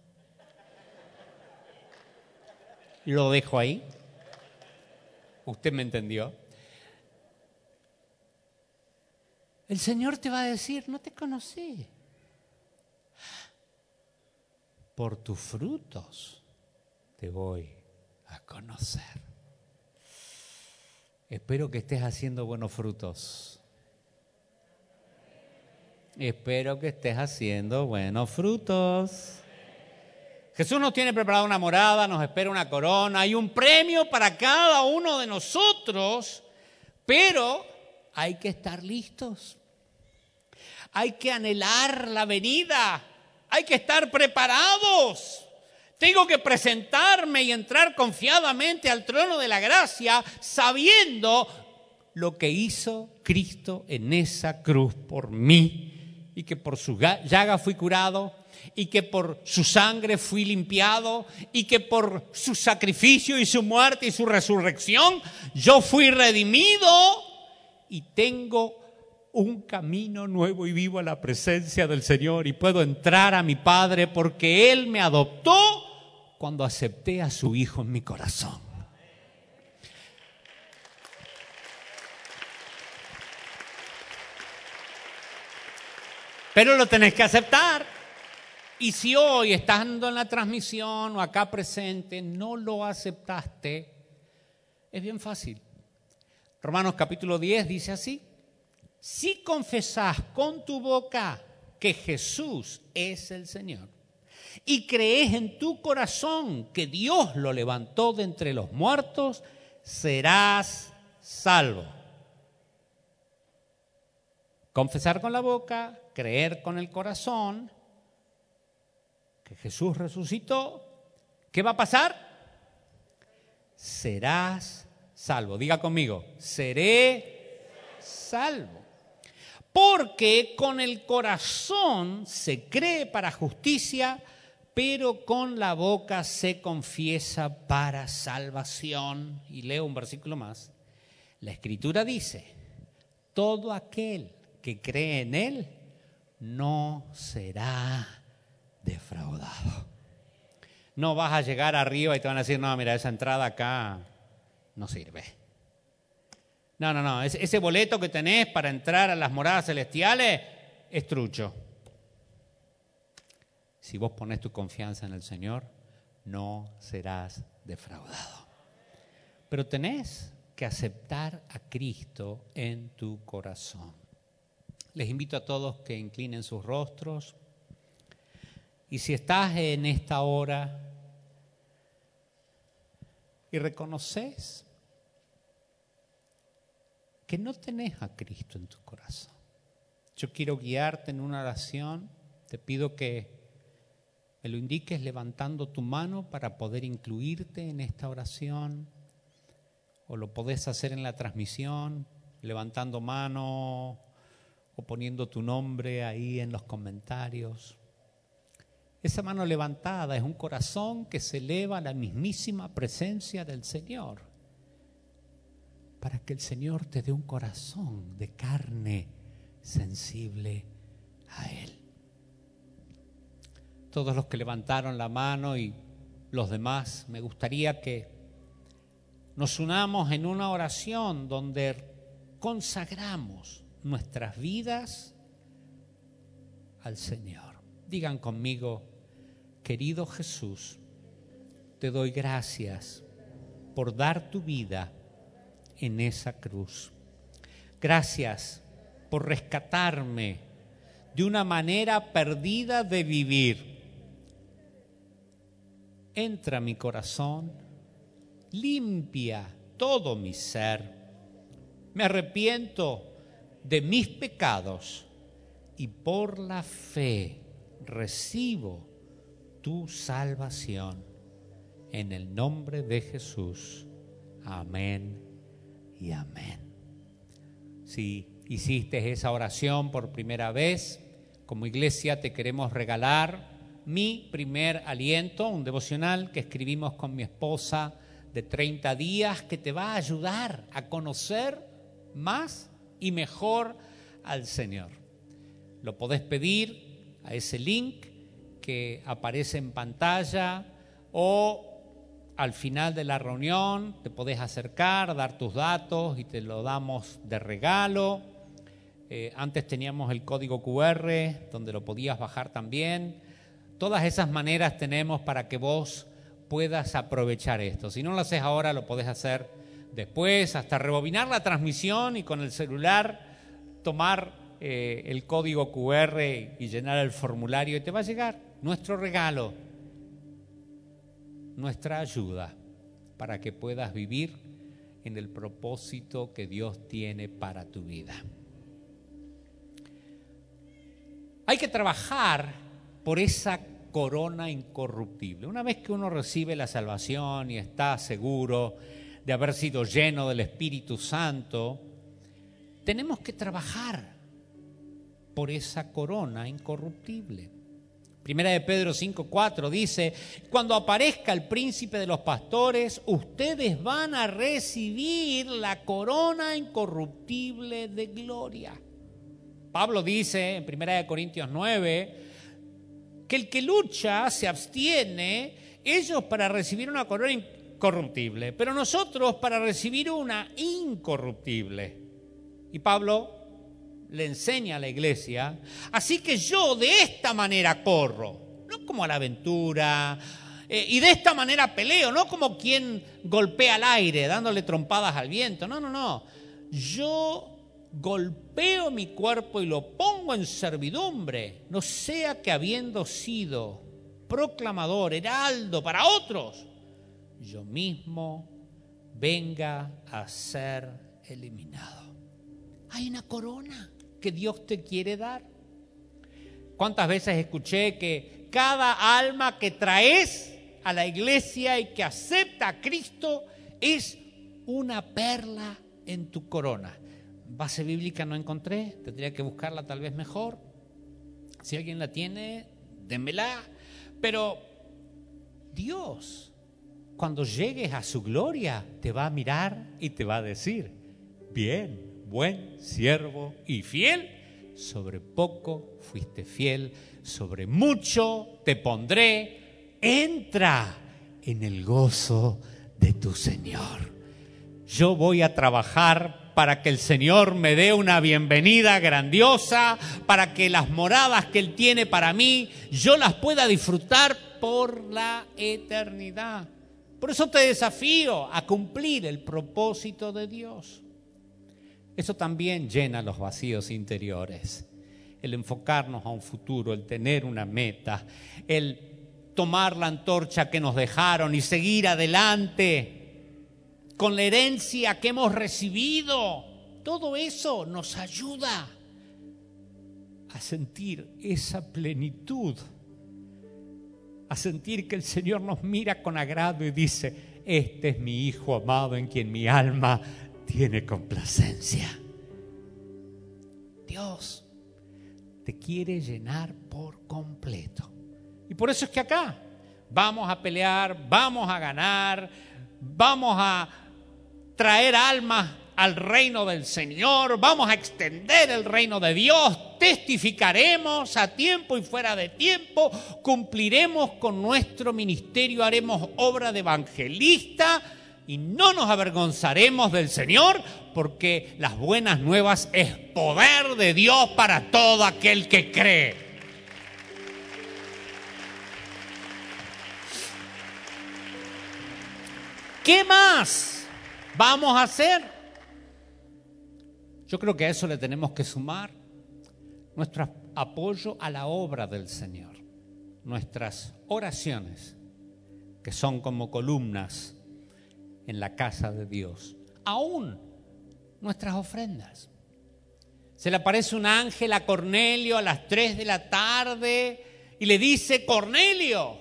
Lo dejo ahí. Usted me entendió. El Señor te va a decir, no te conocí. Por tus frutos te voy a conocer. Espero que estés haciendo buenos frutos. Espero que estés haciendo buenos frutos. Jesús nos tiene preparada una morada, nos espera una corona, hay un premio para cada uno de nosotros, pero hay que estar listos. Hay que anhelar la venida. Hay que estar preparados. Tengo que presentarme y entrar confiadamente al trono de la gracia sabiendo lo que hizo Cristo en esa cruz por mí y que por su llaga fui curado y que por su sangre fui limpiado y que por su sacrificio y su muerte y su resurrección yo fui redimido y tengo un camino nuevo y vivo a la presencia del Señor y puedo entrar a mi Padre porque Él me adoptó cuando acepté a su Hijo en mi corazón. Pero lo tenés que aceptar. Y si hoy, estando en la transmisión o acá presente, no lo aceptaste, es bien fácil. Romanos capítulo 10 dice así, si confesás con tu boca que Jesús es el Señor y crees en tu corazón que Dios lo levantó de entre los muertos, serás salvo. Confesar con la boca, creer con el corazón que Jesús resucitó, ¿qué va a pasar? Serás salvo. Diga conmigo, seré salvo. Porque con el corazón se cree para justicia, pero con la boca se confiesa para salvación. Y leo un versículo más. La escritura dice, todo aquel que cree en Él no será defraudado. No vas a llegar arriba y te van a decir, no, mira, esa entrada acá no sirve. No, no, no, ese boleto que tenés para entrar a las moradas celestiales es trucho. Si vos pones tu confianza en el Señor, no serás defraudado. Pero tenés que aceptar a Cristo en tu corazón. Les invito a todos que inclinen sus rostros. Y si estás en esta hora y reconoces que no tenés a Cristo en tu corazón, yo quiero guiarte en una oración. Te pido que me lo indiques levantando tu mano para poder incluirte en esta oración. O lo podés hacer en la transmisión, levantando mano o poniendo tu nombre ahí en los comentarios. Esa mano levantada es un corazón que se eleva a la mismísima presencia del Señor. Para que el Señor te dé un corazón de carne sensible a Él todos los que levantaron la mano y los demás, me gustaría que nos unamos en una oración donde consagramos nuestras vidas al Señor. Digan conmigo, querido Jesús, te doy gracias por dar tu vida en esa cruz. Gracias por rescatarme de una manera perdida de vivir entra a mi corazón, limpia todo mi ser. Me arrepiento de mis pecados y por la fe recibo tu salvación. En el nombre de Jesús. Amén y amén. Si hiciste esa oración por primera vez, como iglesia te queremos regalar mi primer aliento, un devocional que escribimos con mi esposa de 30 días que te va a ayudar a conocer más y mejor al Señor. Lo podés pedir a ese link que aparece en pantalla o al final de la reunión te podés acercar, dar tus datos y te lo damos de regalo. Eh, antes teníamos el código QR donde lo podías bajar también. Todas esas maneras tenemos para que vos puedas aprovechar esto. Si no lo haces ahora, lo podés hacer después, hasta rebobinar la transmisión y con el celular tomar eh, el código QR y llenar el formulario y te va a llegar nuestro regalo, nuestra ayuda para que puedas vivir en el propósito que Dios tiene para tu vida. Hay que trabajar por esa corona incorruptible. Una vez que uno recibe la salvación y está seguro de haber sido lleno del Espíritu Santo, tenemos que trabajar por esa corona incorruptible. Primera de Pedro 5:4 dice, cuando aparezca el príncipe de los pastores, ustedes van a recibir la corona incorruptible de gloria. Pablo dice en Primera de Corintios 9, que el que lucha se abstiene, ellos para recibir una corona incorruptible, pero nosotros para recibir una incorruptible. Y Pablo le enseña a la iglesia, así que yo de esta manera corro, no como a la aventura, eh, y de esta manera peleo, no como quien golpea al aire dándole trompadas al viento, no, no, no. Yo golpeo mi cuerpo y lo pongo en servidumbre, no sea que habiendo sido proclamador, heraldo para otros, yo mismo venga a ser eliminado. Hay una corona que Dios te quiere dar. ¿Cuántas veces escuché que cada alma que traes a la iglesia y que acepta a Cristo es una perla en tu corona? Base bíblica no encontré, tendría que buscarla tal vez mejor. Si alguien la tiene, démela. Pero Dios, cuando llegues a su gloria, te va a mirar y te va a decir, bien, buen siervo y fiel, sobre poco fuiste fiel, sobre mucho te pondré, entra en el gozo de tu Señor. Yo voy a trabajar para que el Señor me dé una bienvenida grandiosa, para que las moradas que Él tiene para mí, yo las pueda disfrutar por la eternidad. Por eso te desafío a cumplir el propósito de Dios. Eso también llena los vacíos interiores. El enfocarnos a un futuro, el tener una meta, el tomar la antorcha que nos dejaron y seguir adelante con la herencia que hemos recibido. Todo eso nos ayuda a sentir esa plenitud, a sentir que el Señor nos mira con agrado y dice, este es mi Hijo amado en quien mi alma tiene complacencia. Dios te quiere llenar por completo. Y por eso es que acá vamos a pelear, vamos a ganar, vamos a traer almas al reino del Señor, vamos a extender el reino de Dios, testificaremos a tiempo y fuera de tiempo, cumpliremos con nuestro ministerio, haremos obra de evangelista y no nos avergonzaremos del Señor porque las buenas nuevas es poder de Dios para todo aquel que cree. ¿Qué más vamos a hacer? Yo creo que a eso le tenemos que sumar nuestro apoyo a la obra del Señor, nuestras oraciones, que son como columnas en la casa de Dios, aún nuestras ofrendas. Se le aparece un ángel a Cornelio a las 3 de la tarde y le dice, Cornelio,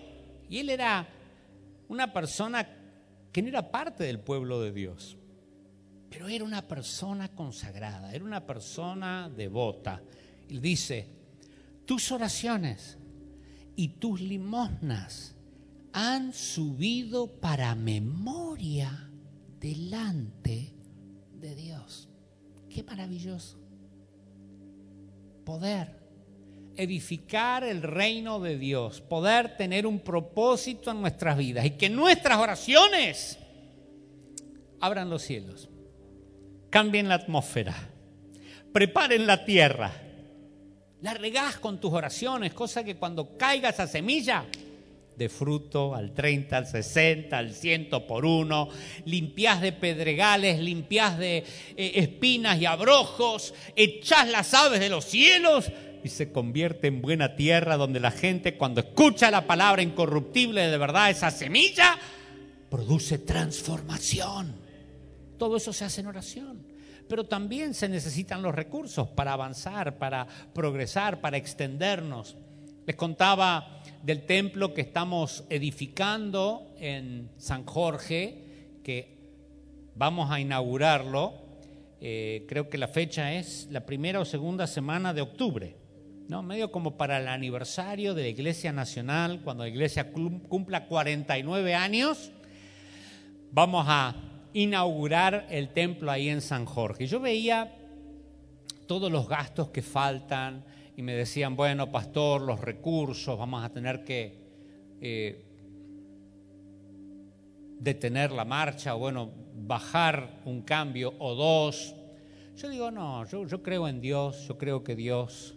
y él era una persona que no era parte del pueblo de Dios, pero era una persona consagrada, era una persona devota. Y dice, tus oraciones y tus limosnas han subido para memoria delante de Dios. Qué maravilloso. Poder. Edificar el reino de Dios, poder tener un propósito en nuestras vidas. Y que nuestras oraciones abran los cielos, cambien la atmósfera, preparen la tierra, la regás con tus oraciones, cosa que cuando caiga esa semilla de fruto al 30, al 60, al 100 por uno, limpiás de pedregales, limpiás de eh, espinas y abrojos, echás las aves de los cielos y se convierte en buena tierra donde la gente cuando escucha la palabra incorruptible de verdad, esa semilla, produce transformación. Todo eso se hace en oración. Pero también se necesitan los recursos para avanzar, para progresar, para extendernos. Les contaba del templo que estamos edificando en San Jorge, que vamos a inaugurarlo. Eh, creo que la fecha es la primera o segunda semana de octubre. ¿no? medio como para el aniversario de la Iglesia Nacional, cuando la Iglesia cumpla 49 años, vamos a inaugurar el templo ahí en San Jorge. Yo veía todos los gastos que faltan y me decían, bueno, pastor, los recursos, vamos a tener que eh, detener la marcha o bueno, bajar un cambio o dos. Yo digo, no, yo, yo creo en Dios, yo creo que Dios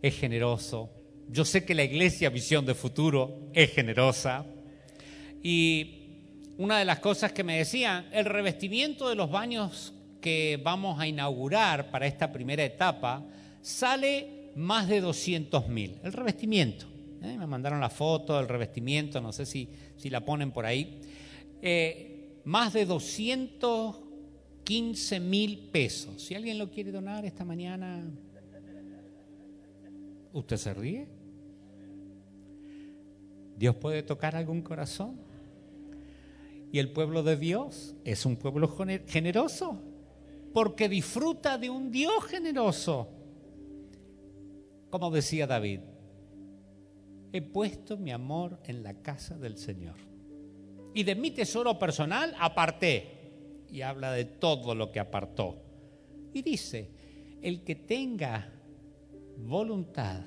es generoso. Yo sé que la iglesia Visión de Futuro es generosa. Y una de las cosas que me decían, el revestimiento de los baños que vamos a inaugurar para esta primera etapa sale más de 200 mil. El revestimiento. ¿eh? Me mandaron la foto del revestimiento, no sé si, si la ponen por ahí. Eh, más de 215 mil pesos. Si alguien lo quiere donar esta mañana, ¿Usted se ríe? ¿Dios puede tocar algún corazón? Y el pueblo de Dios es un pueblo generoso, porque disfruta de un Dios generoso. Como decía David, he puesto mi amor en la casa del Señor. Y de mi tesoro personal aparté. Y habla de todo lo que apartó. Y dice, el que tenga voluntad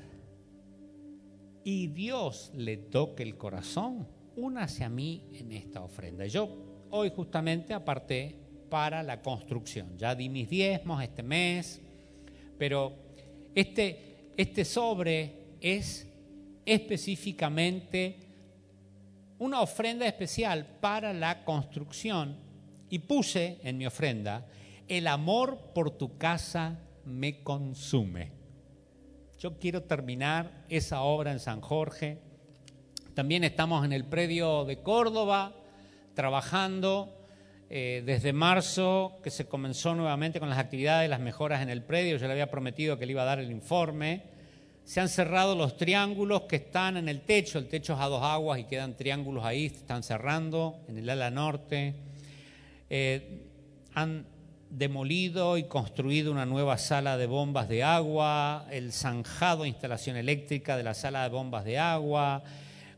y Dios le toque el corazón, únase a mí en esta ofrenda. Yo hoy justamente aparté para la construcción. Ya di mis diezmos este mes, pero este, este sobre es específicamente una ofrenda especial para la construcción y puse en mi ofrenda, el amor por tu casa me consume. Yo quiero terminar esa obra en San Jorge. También estamos en el predio de Córdoba trabajando eh, desde marzo, que se comenzó nuevamente con las actividades, las mejoras en el predio. Yo le había prometido que le iba a dar el informe. Se han cerrado los triángulos que están en el techo. El techo es a dos aguas y quedan triángulos ahí, se están cerrando en el ala norte. Eh, han demolido y construido una nueva sala de bombas de agua, el zanjado instalación eléctrica de la sala de bombas de agua,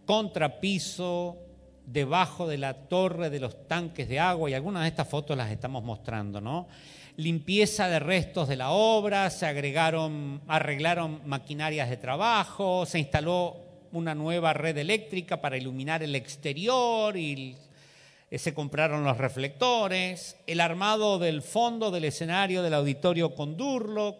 contrapiso debajo de la torre de los tanques de agua y algunas de estas fotos las estamos mostrando, ¿no? Limpieza de restos de la obra, se agregaron, arreglaron maquinarias de trabajo, se instaló una nueva red eléctrica para iluminar el exterior y eh, se compraron los reflectores, el armado del fondo del escenario del auditorio con Durlock,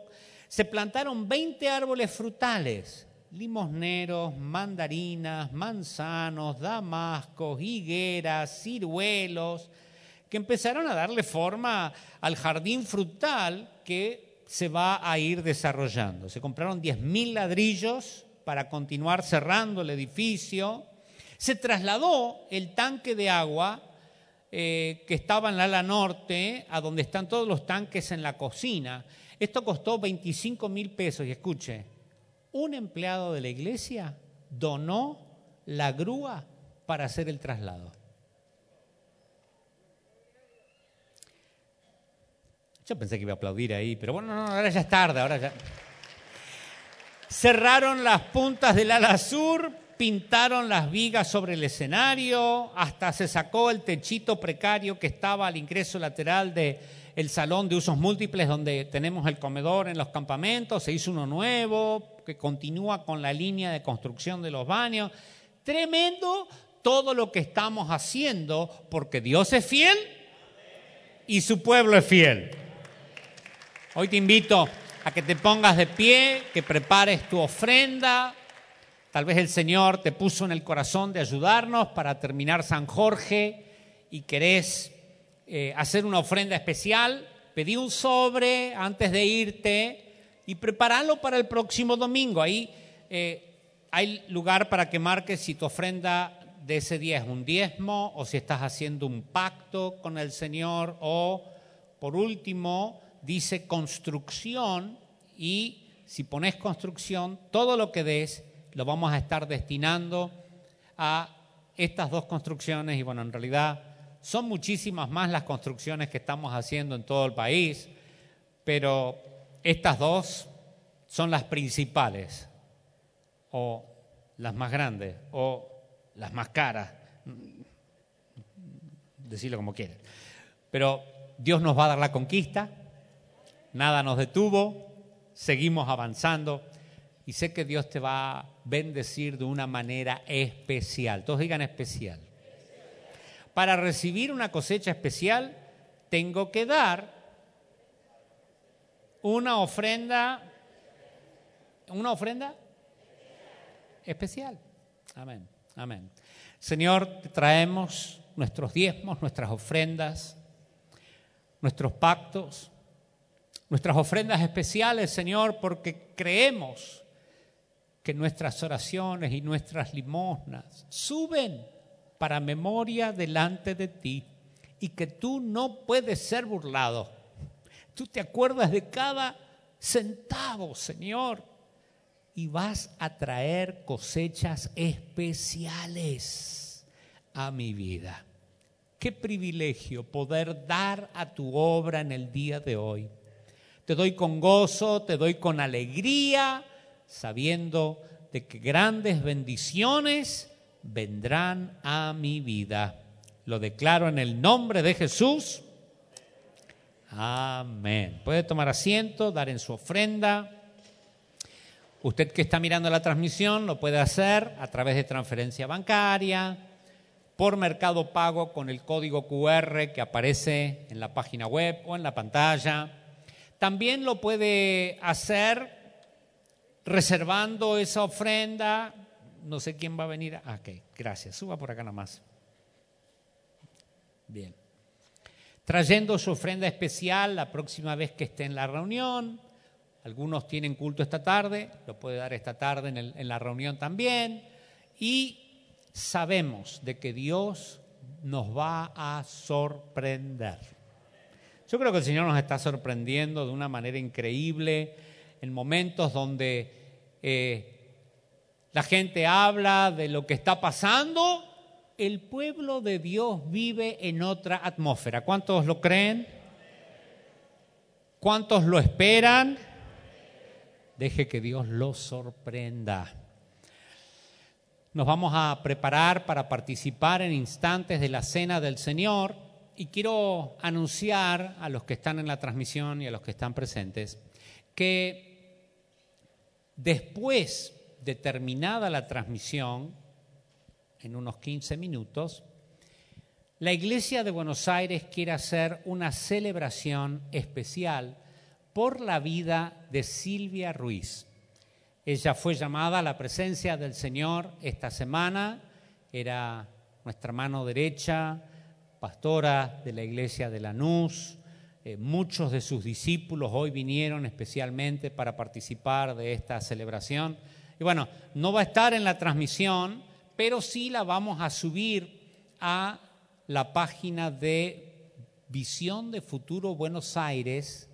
se plantaron 20 árboles frutales, limosneros, mandarinas, manzanos, damascos, higueras, ciruelos, que empezaron a darle forma al jardín frutal que se va a ir desarrollando. Se compraron 10.000 ladrillos para continuar cerrando el edificio. Se trasladó el tanque de agua eh, que estaba en la ala norte, a donde están todos los tanques en la cocina. Esto costó 25 mil pesos y escuche, un empleado de la iglesia donó la grúa para hacer el traslado. Yo pensé que iba a aplaudir ahí, pero bueno, ahora ya es tarde, ahora ya. Cerraron las puntas del ala sur, pintaron las vigas sobre el escenario, hasta se sacó el techito precario que estaba al ingreso lateral del el salón de usos múltiples donde tenemos el comedor en los campamentos, se hizo uno nuevo que continúa con la línea de construcción de los baños. Tremendo todo lo que estamos haciendo porque Dios es fiel y su pueblo es fiel. Hoy te invito a que te pongas de pie, que prepares tu ofrenda, Tal vez el Señor te puso en el corazón de ayudarnos para terminar San Jorge y querés eh, hacer una ofrenda especial. Pedí un sobre antes de irte y prepararlo para el próximo domingo. Ahí eh, hay lugar para que marques si tu ofrenda de ese día es un diezmo o si estás haciendo un pacto con el Señor o, por último, dice construcción y si pones construcción, todo lo que des lo vamos a estar destinando a estas dos construcciones y bueno, en realidad son muchísimas más las construcciones que estamos haciendo en todo el país, pero estas dos son las principales o las más grandes o las más caras, decirlo como quieras. Pero Dios nos va a dar la conquista, nada nos detuvo, seguimos avanzando y sé que Dios te va a bendecir de una manera especial. Todos digan especial. Para recibir una cosecha especial, tengo que dar una ofrenda, una ofrenda especial. Amén, amén. Señor, te traemos nuestros diezmos, nuestras ofrendas, nuestros pactos, nuestras ofrendas especiales, Señor, porque creemos que nuestras oraciones y nuestras limosnas suben para memoria delante de ti y que tú no puedes ser burlado. Tú te acuerdas de cada centavo, Señor, y vas a traer cosechas especiales a mi vida. Qué privilegio poder dar a tu obra en el día de hoy. Te doy con gozo, te doy con alegría sabiendo de que grandes bendiciones vendrán a mi vida. Lo declaro en el nombre de Jesús. Amén. Puede tomar asiento, dar en su ofrenda. Usted que está mirando la transmisión lo puede hacer a través de transferencia bancaria, por Mercado Pago con el código QR que aparece en la página web o en la pantalla. También lo puede hacer reservando esa ofrenda. No sé quién va a venir. Ah, ok, gracias. Suba por acá nomás. Bien. Trayendo su ofrenda especial la próxima vez que esté en la reunión. Algunos tienen culto esta tarde, lo puede dar esta tarde en, la reunión también. Y sabemos de que Dios nos va a sorprender. Yo creo que el Señor nos está sorprendiendo de una manera increíble en momentos donde eh, la gente habla de lo que está pasando. El pueblo de Dios vive en otra atmósfera. ¿Cuántos lo creen? ¿Cuántos lo esperan? Deje que Dios lo sorprenda. Nos vamos a preparar para participar en instantes de la cena del Señor y quiero anunciar a los que están en la transmisión y a los que están presentes que después de terminada la transmisión, en unos 15 minutos, la Iglesia de Buenos Aires quiere hacer una celebración especial por la vida de Silvia Ruiz. Ella fue llamada a la presencia del Señor esta semana, era nuestra mano derecha, pastora de la iglesia de Lanús. Eh, muchos de sus discípulos hoy vinieron especialmente para participar de esta celebración. Y bueno, no va a estar en la transmisión, pero sí la vamos a subir a la página de Visión de Futuro Buenos Aires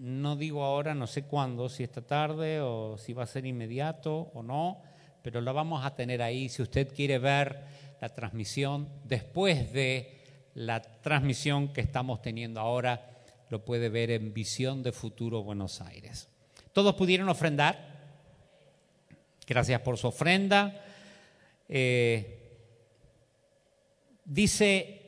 no digo ahora, no sé cuándo, si esta tarde o si va a ser inmediato o no, pero la vamos a tener ahí. Si usted quiere ver la transmisión después de la transmisión que estamos teniendo ahora, lo puede ver en Visión de Futuro Buenos Aires. ¿Todos pudieron ofrendar? Gracias por su ofrenda. Eh, dice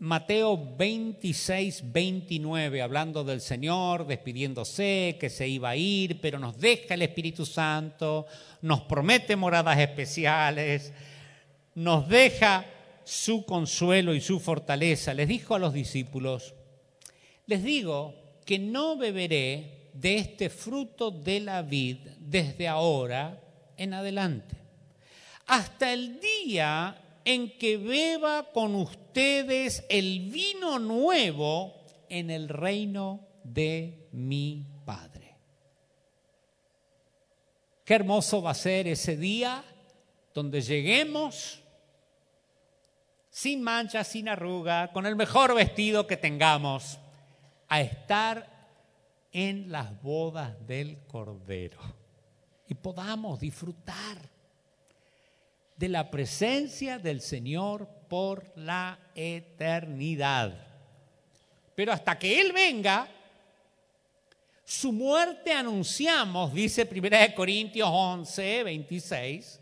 Mateo 26, 29, hablando del Señor, despidiéndose, que se iba a ir, pero nos deja el Espíritu Santo, nos promete moradas especiales, nos deja su consuelo y su fortaleza. Les dijo a los discípulos, les digo que no beberé de este fruto de la vid desde ahora en adelante, hasta el día en que beba con ustedes el vino nuevo en el reino de mi Padre. Qué hermoso va a ser ese día donde lleguemos sin mancha, sin arruga, con el mejor vestido que tengamos, a estar en las bodas del Cordero y podamos disfrutar de la presencia del Señor por la eternidad. Pero hasta que Él venga, su muerte anunciamos, dice 1 Corintios 11, 26,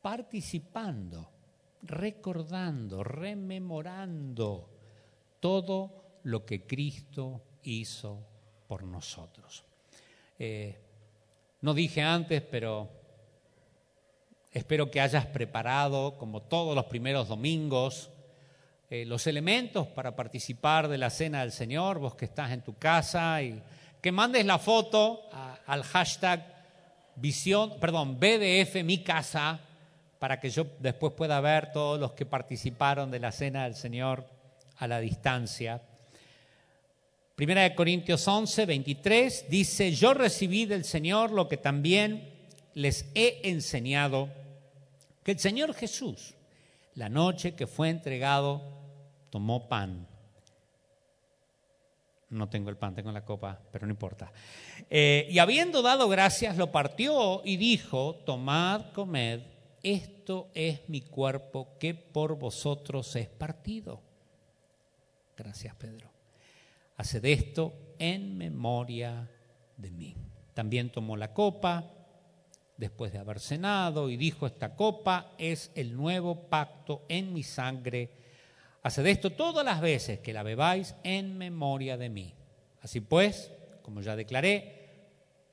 participando, recordando, rememorando todo lo que Cristo hizo por nosotros. Eh, no dije antes, pero Espero que hayas preparado, como todos los primeros domingos, eh, los elementos para participar de la cena del Señor, vos que estás en tu casa, y que mandes la foto al hashtag visión, perdón, BDF para que yo después pueda ver todos los que participaron de la cena del Señor a la distancia. Primera de Corintios 11, 23 dice, yo recibí del Señor lo que también les he enseñado que el Señor Jesús, la noche que fue entregado, tomó pan. No tengo el pan, tengo la copa, pero no importa. Eh, y habiendo dado gracias, lo partió y dijo, tomad, comed, esto es mi cuerpo que por vosotros es partido. Gracias, Pedro. Haced esto en memoria de mí. También tomó la copa después de haber cenado y dijo, esta copa es el nuevo pacto en mi sangre. Haced esto todas las veces que la bebáis en memoria de mí. Así pues, como ya declaré,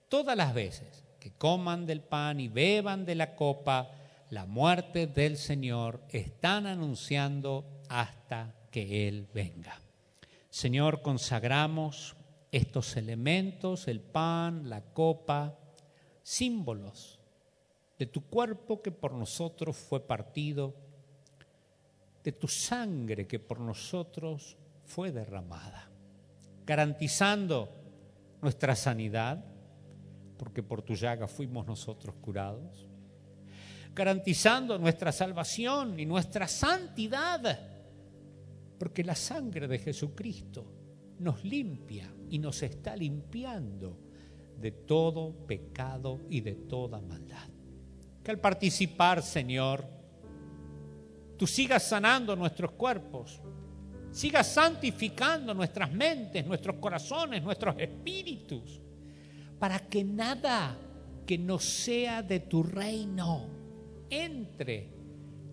todas las veces que coman del pan y beban de la copa, la muerte del Señor están anunciando hasta que Él venga. Señor, consagramos estos elementos, el pan, la copa, símbolos de tu cuerpo que por nosotros fue partido, de tu sangre que por nosotros fue derramada, garantizando nuestra sanidad, porque por tu llaga fuimos nosotros curados, garantizando nuestra salvación y nuestra santidad, porque la sangre de Jesucristo nos limpia y nos está limpiando de todo pecado y de toda maldad. Que al participar, Señor, tú sigas sanando nuestros cuerpos, sigas santificando nuestras mentes, nuestros corazones, nuestros espíritus, para que nada que no sea de tu reino entre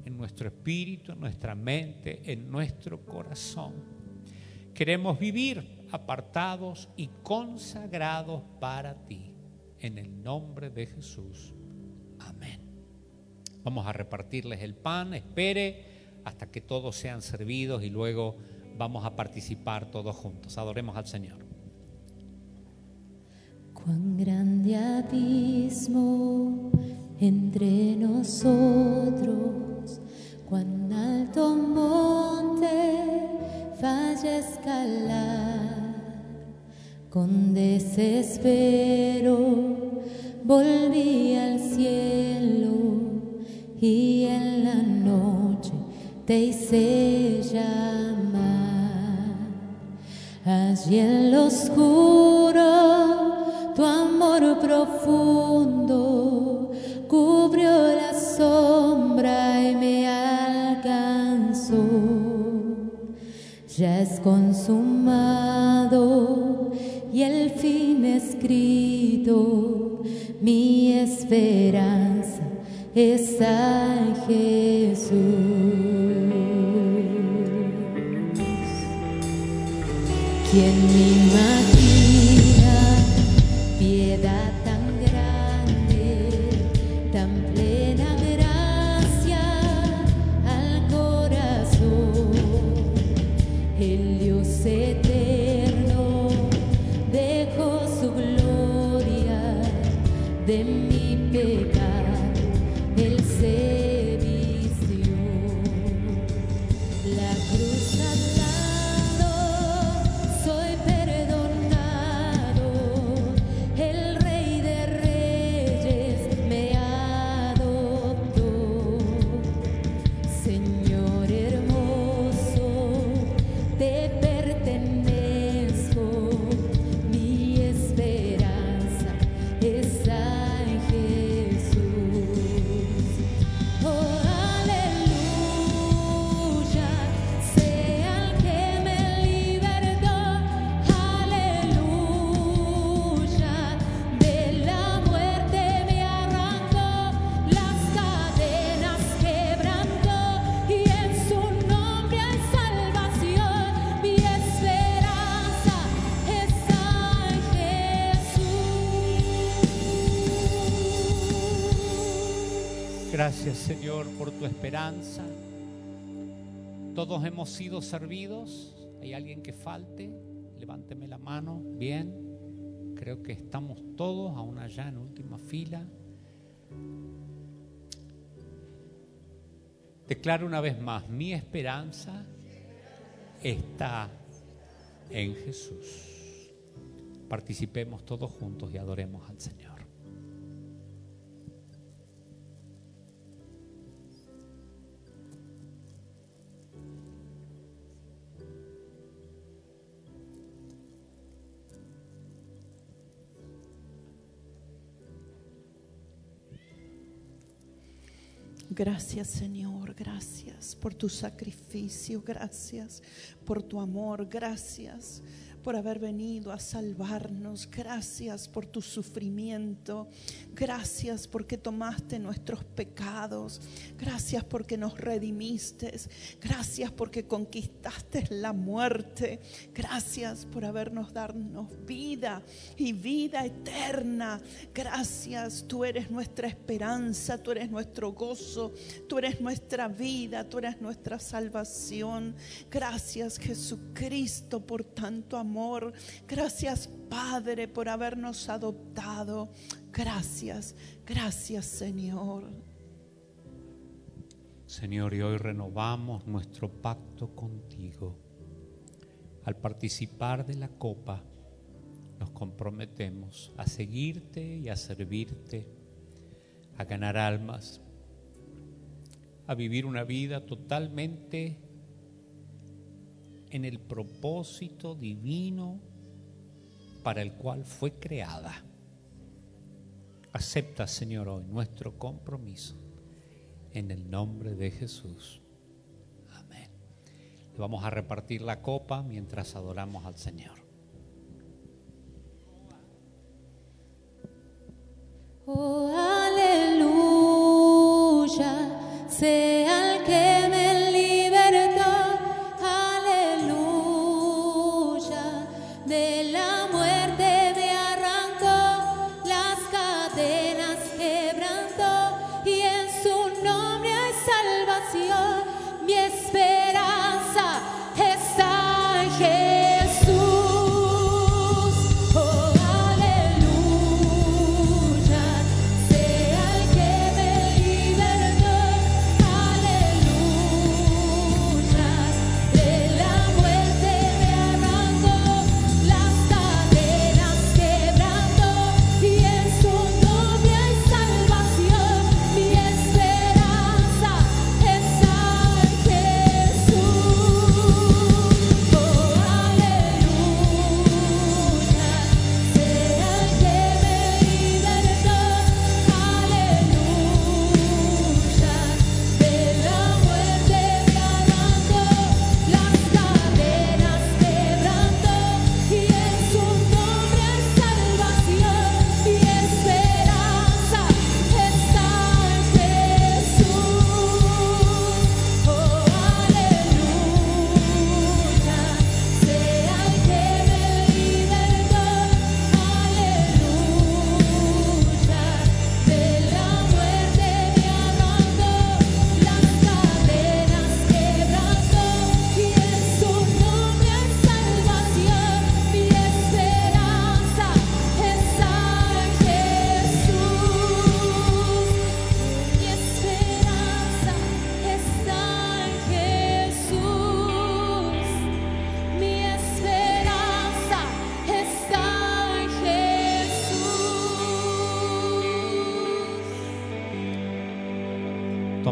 en nuestro espíritu, en nuestra mente, en nuestro corazón. Queremos vivir apartados y consagrados para ti. En el nombre de Jesús. Amén. Vamos a repartirles el pan. Espere hasta que todos sean servidos y luego vamos a participar todos juntos. Adoremos al Señor. Cuán grande abismo entre nosotros, cuán alto monte falla escalar. Con desespero volví al cielo y en la noche te hice llamar. Allí en lo oscuro, tu amor profundo cubrió la sombra y me alcanzó. Ya es consumado y el fin escrito, mi esperanza está en Jesús. ¿Quién me imagina hemos sido servidos. ¿Hay alguien que falte? Levánteme la mano. Bien. Creo que estamos todos aún allá en última fila. Declaro una vez más, mi esperanza está en Jesús. Participemos todos juntos y adoremos al Señor. Gracias Señor, gracias por tu sacrificio, gracias por tu amor, gracias por haber venido a salvarnos. Gracias por tu sufrimiento. Gracias porque tomaste nuestros pecados. Gracias porque nos redimiste. Gracias porque conquistaste la muerte. Gracias por habernos darnos vida y vida eterna. Gracias. Tú eres nuestra esperanza. Tú eres nuestro gozo. Tú eres nuestra vida. Tú eres nuestra salvación. Gracias Jesucristo por tanto amor. Gracias Padre por habernos adoptado. Gracias, gracias Señor. Señor, y hoy renovamos nuestro pacto contigo. Al participar de la copa, nos comprometemos a seguirte y a servirte, a ganar almas, a vivir una vida totalmente en el propósito divino para el cual fue creada. Acepta, Señor, hoy nuestro compromiso en el nombre de Jesús. Amén. Le vamos a repartir la copa mientras adoramos al Señor. Oh, aleluya, sea el que me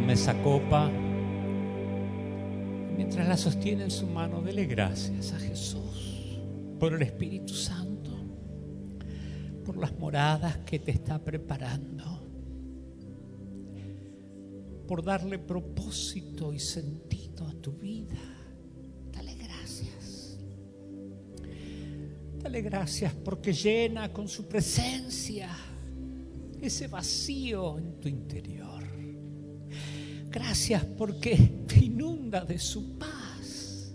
Tome esa copa. Mientras la sostiene en su mano, dele gracias a Jesús por el Espíritu Santo, por las moradas que te está preparando, por darle propósito y sentido a tu vida. Dale gracias. Dale gracias porque llena con su presencia ese vacío en tu interior. Gracias porque te inunda de su paz.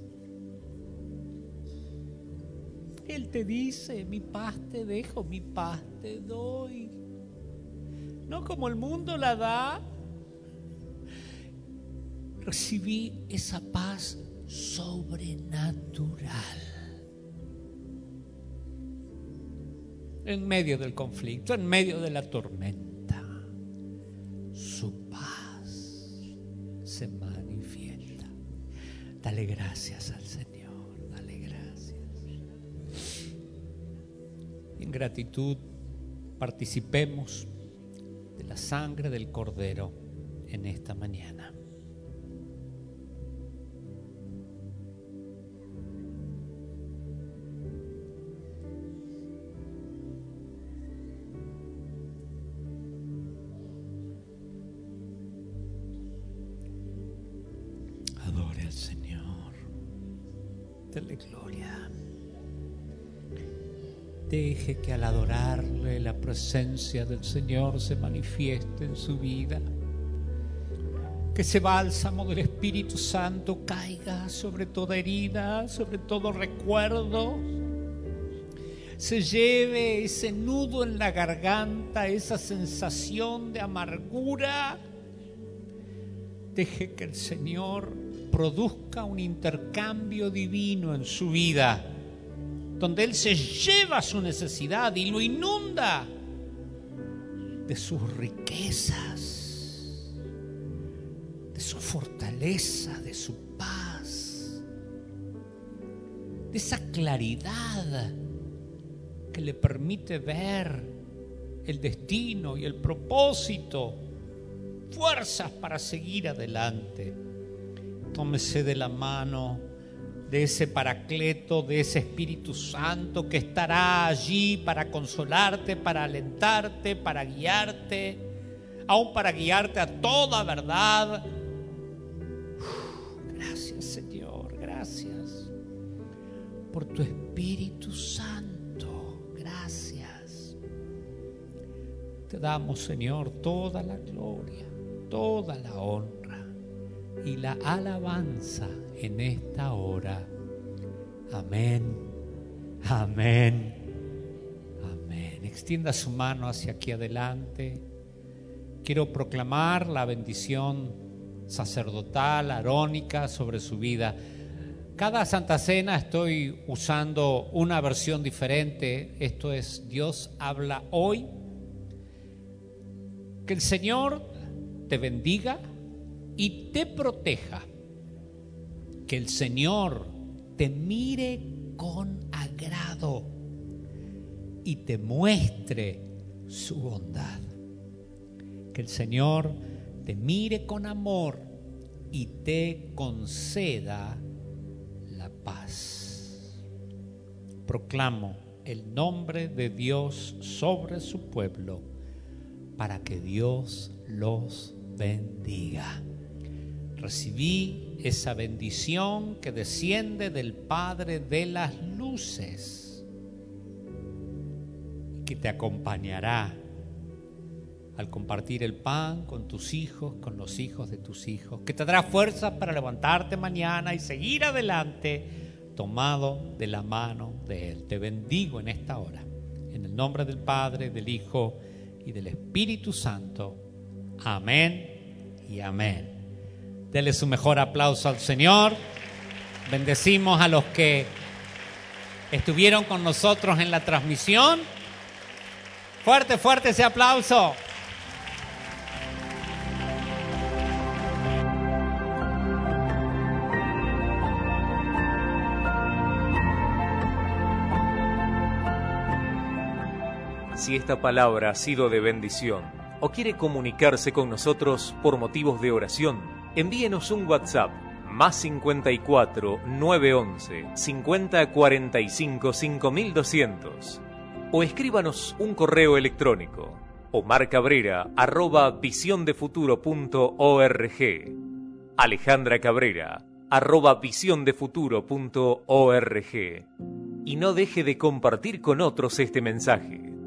Él te dice, mi paz te dejo, mi paz te doy. No como el mundo la da. Recibí esa paz sobrenatural. En medio del conflicto, en medio de la tormenta, su Dale gracias al Señor, dale gracias. En gratitud participemos de la sangre del Cordero en esta mañana. Deje que al adorarle la presencia del Señor se manifieste en su vida. Que ese bálsamo del Espíritu Santo caiga sobre toda herida, sobre todo recuerdo. Se lleve ese nudo en la garganta, esa sensación de amargura. Deje que el Señor produzca un intercambio divino en su vida donde Él se lleva su necesidad y lo inunda de sus riquezas, de su fortaleza, de su paz, de esa claridad que le permite ver el destino y el propósito, fuerzas para seguir adelante. Tómese de la mano de ese Paracleto, de ese Espíritu Santo que estará allí para consolarte, para alentarte, para guiarte, aún para guiarte a toda verdad. gracias Señor, gracias por tu Espíritu Santo, gracias. Te damos Señor toda la gloria, toda la honra y la alabanza en esta hora. Amén, amén, amén. Extienda su mano hacia aquí adelante. Quiero proclamar la bendición sacerdotal, arónica sobre su vida. Cada Santa Cena estoy usando una versión diferente. Esto es Dios habla hoy. Que el Señor te bendiga y te proteja que el Señor te mire con agrado y te muestre su bondad. Que el Señor te mire con amor y te conceda la paz. Proclamo el nombre de Dios sobre su pueblo para que Dios los bendiga. Recibí esa bendición que desciende del Padre de las luces, que te acompañará al compartir el pan con tus hijos, con los hijos de tus hijos, que te dará fuerzas para levantarte mañana y seguir adelante tomado de la mano de Él. Te bendigo en esta hora, en el nombre del Padre, del Hijo y del Espíritu Santo. Amén y amén. Dele su mejor aplauso al Señor. Bendecimos a los que estuvieron con nosotros en la transmisión. Fuerte, fuerte ese aplauso. Si esta palabra ha sido de bendición o quiere comunicarse con nosotros por motivos de oración, envíenos un WhatsApp más 54 911 50 45 5200 o escríbanos un correo electrónico Omar Cabrera arroba visiondefuturo.org Alejandra Cabrera arroba visiondefuturo.org y no deje de compartir con otros este mensaje.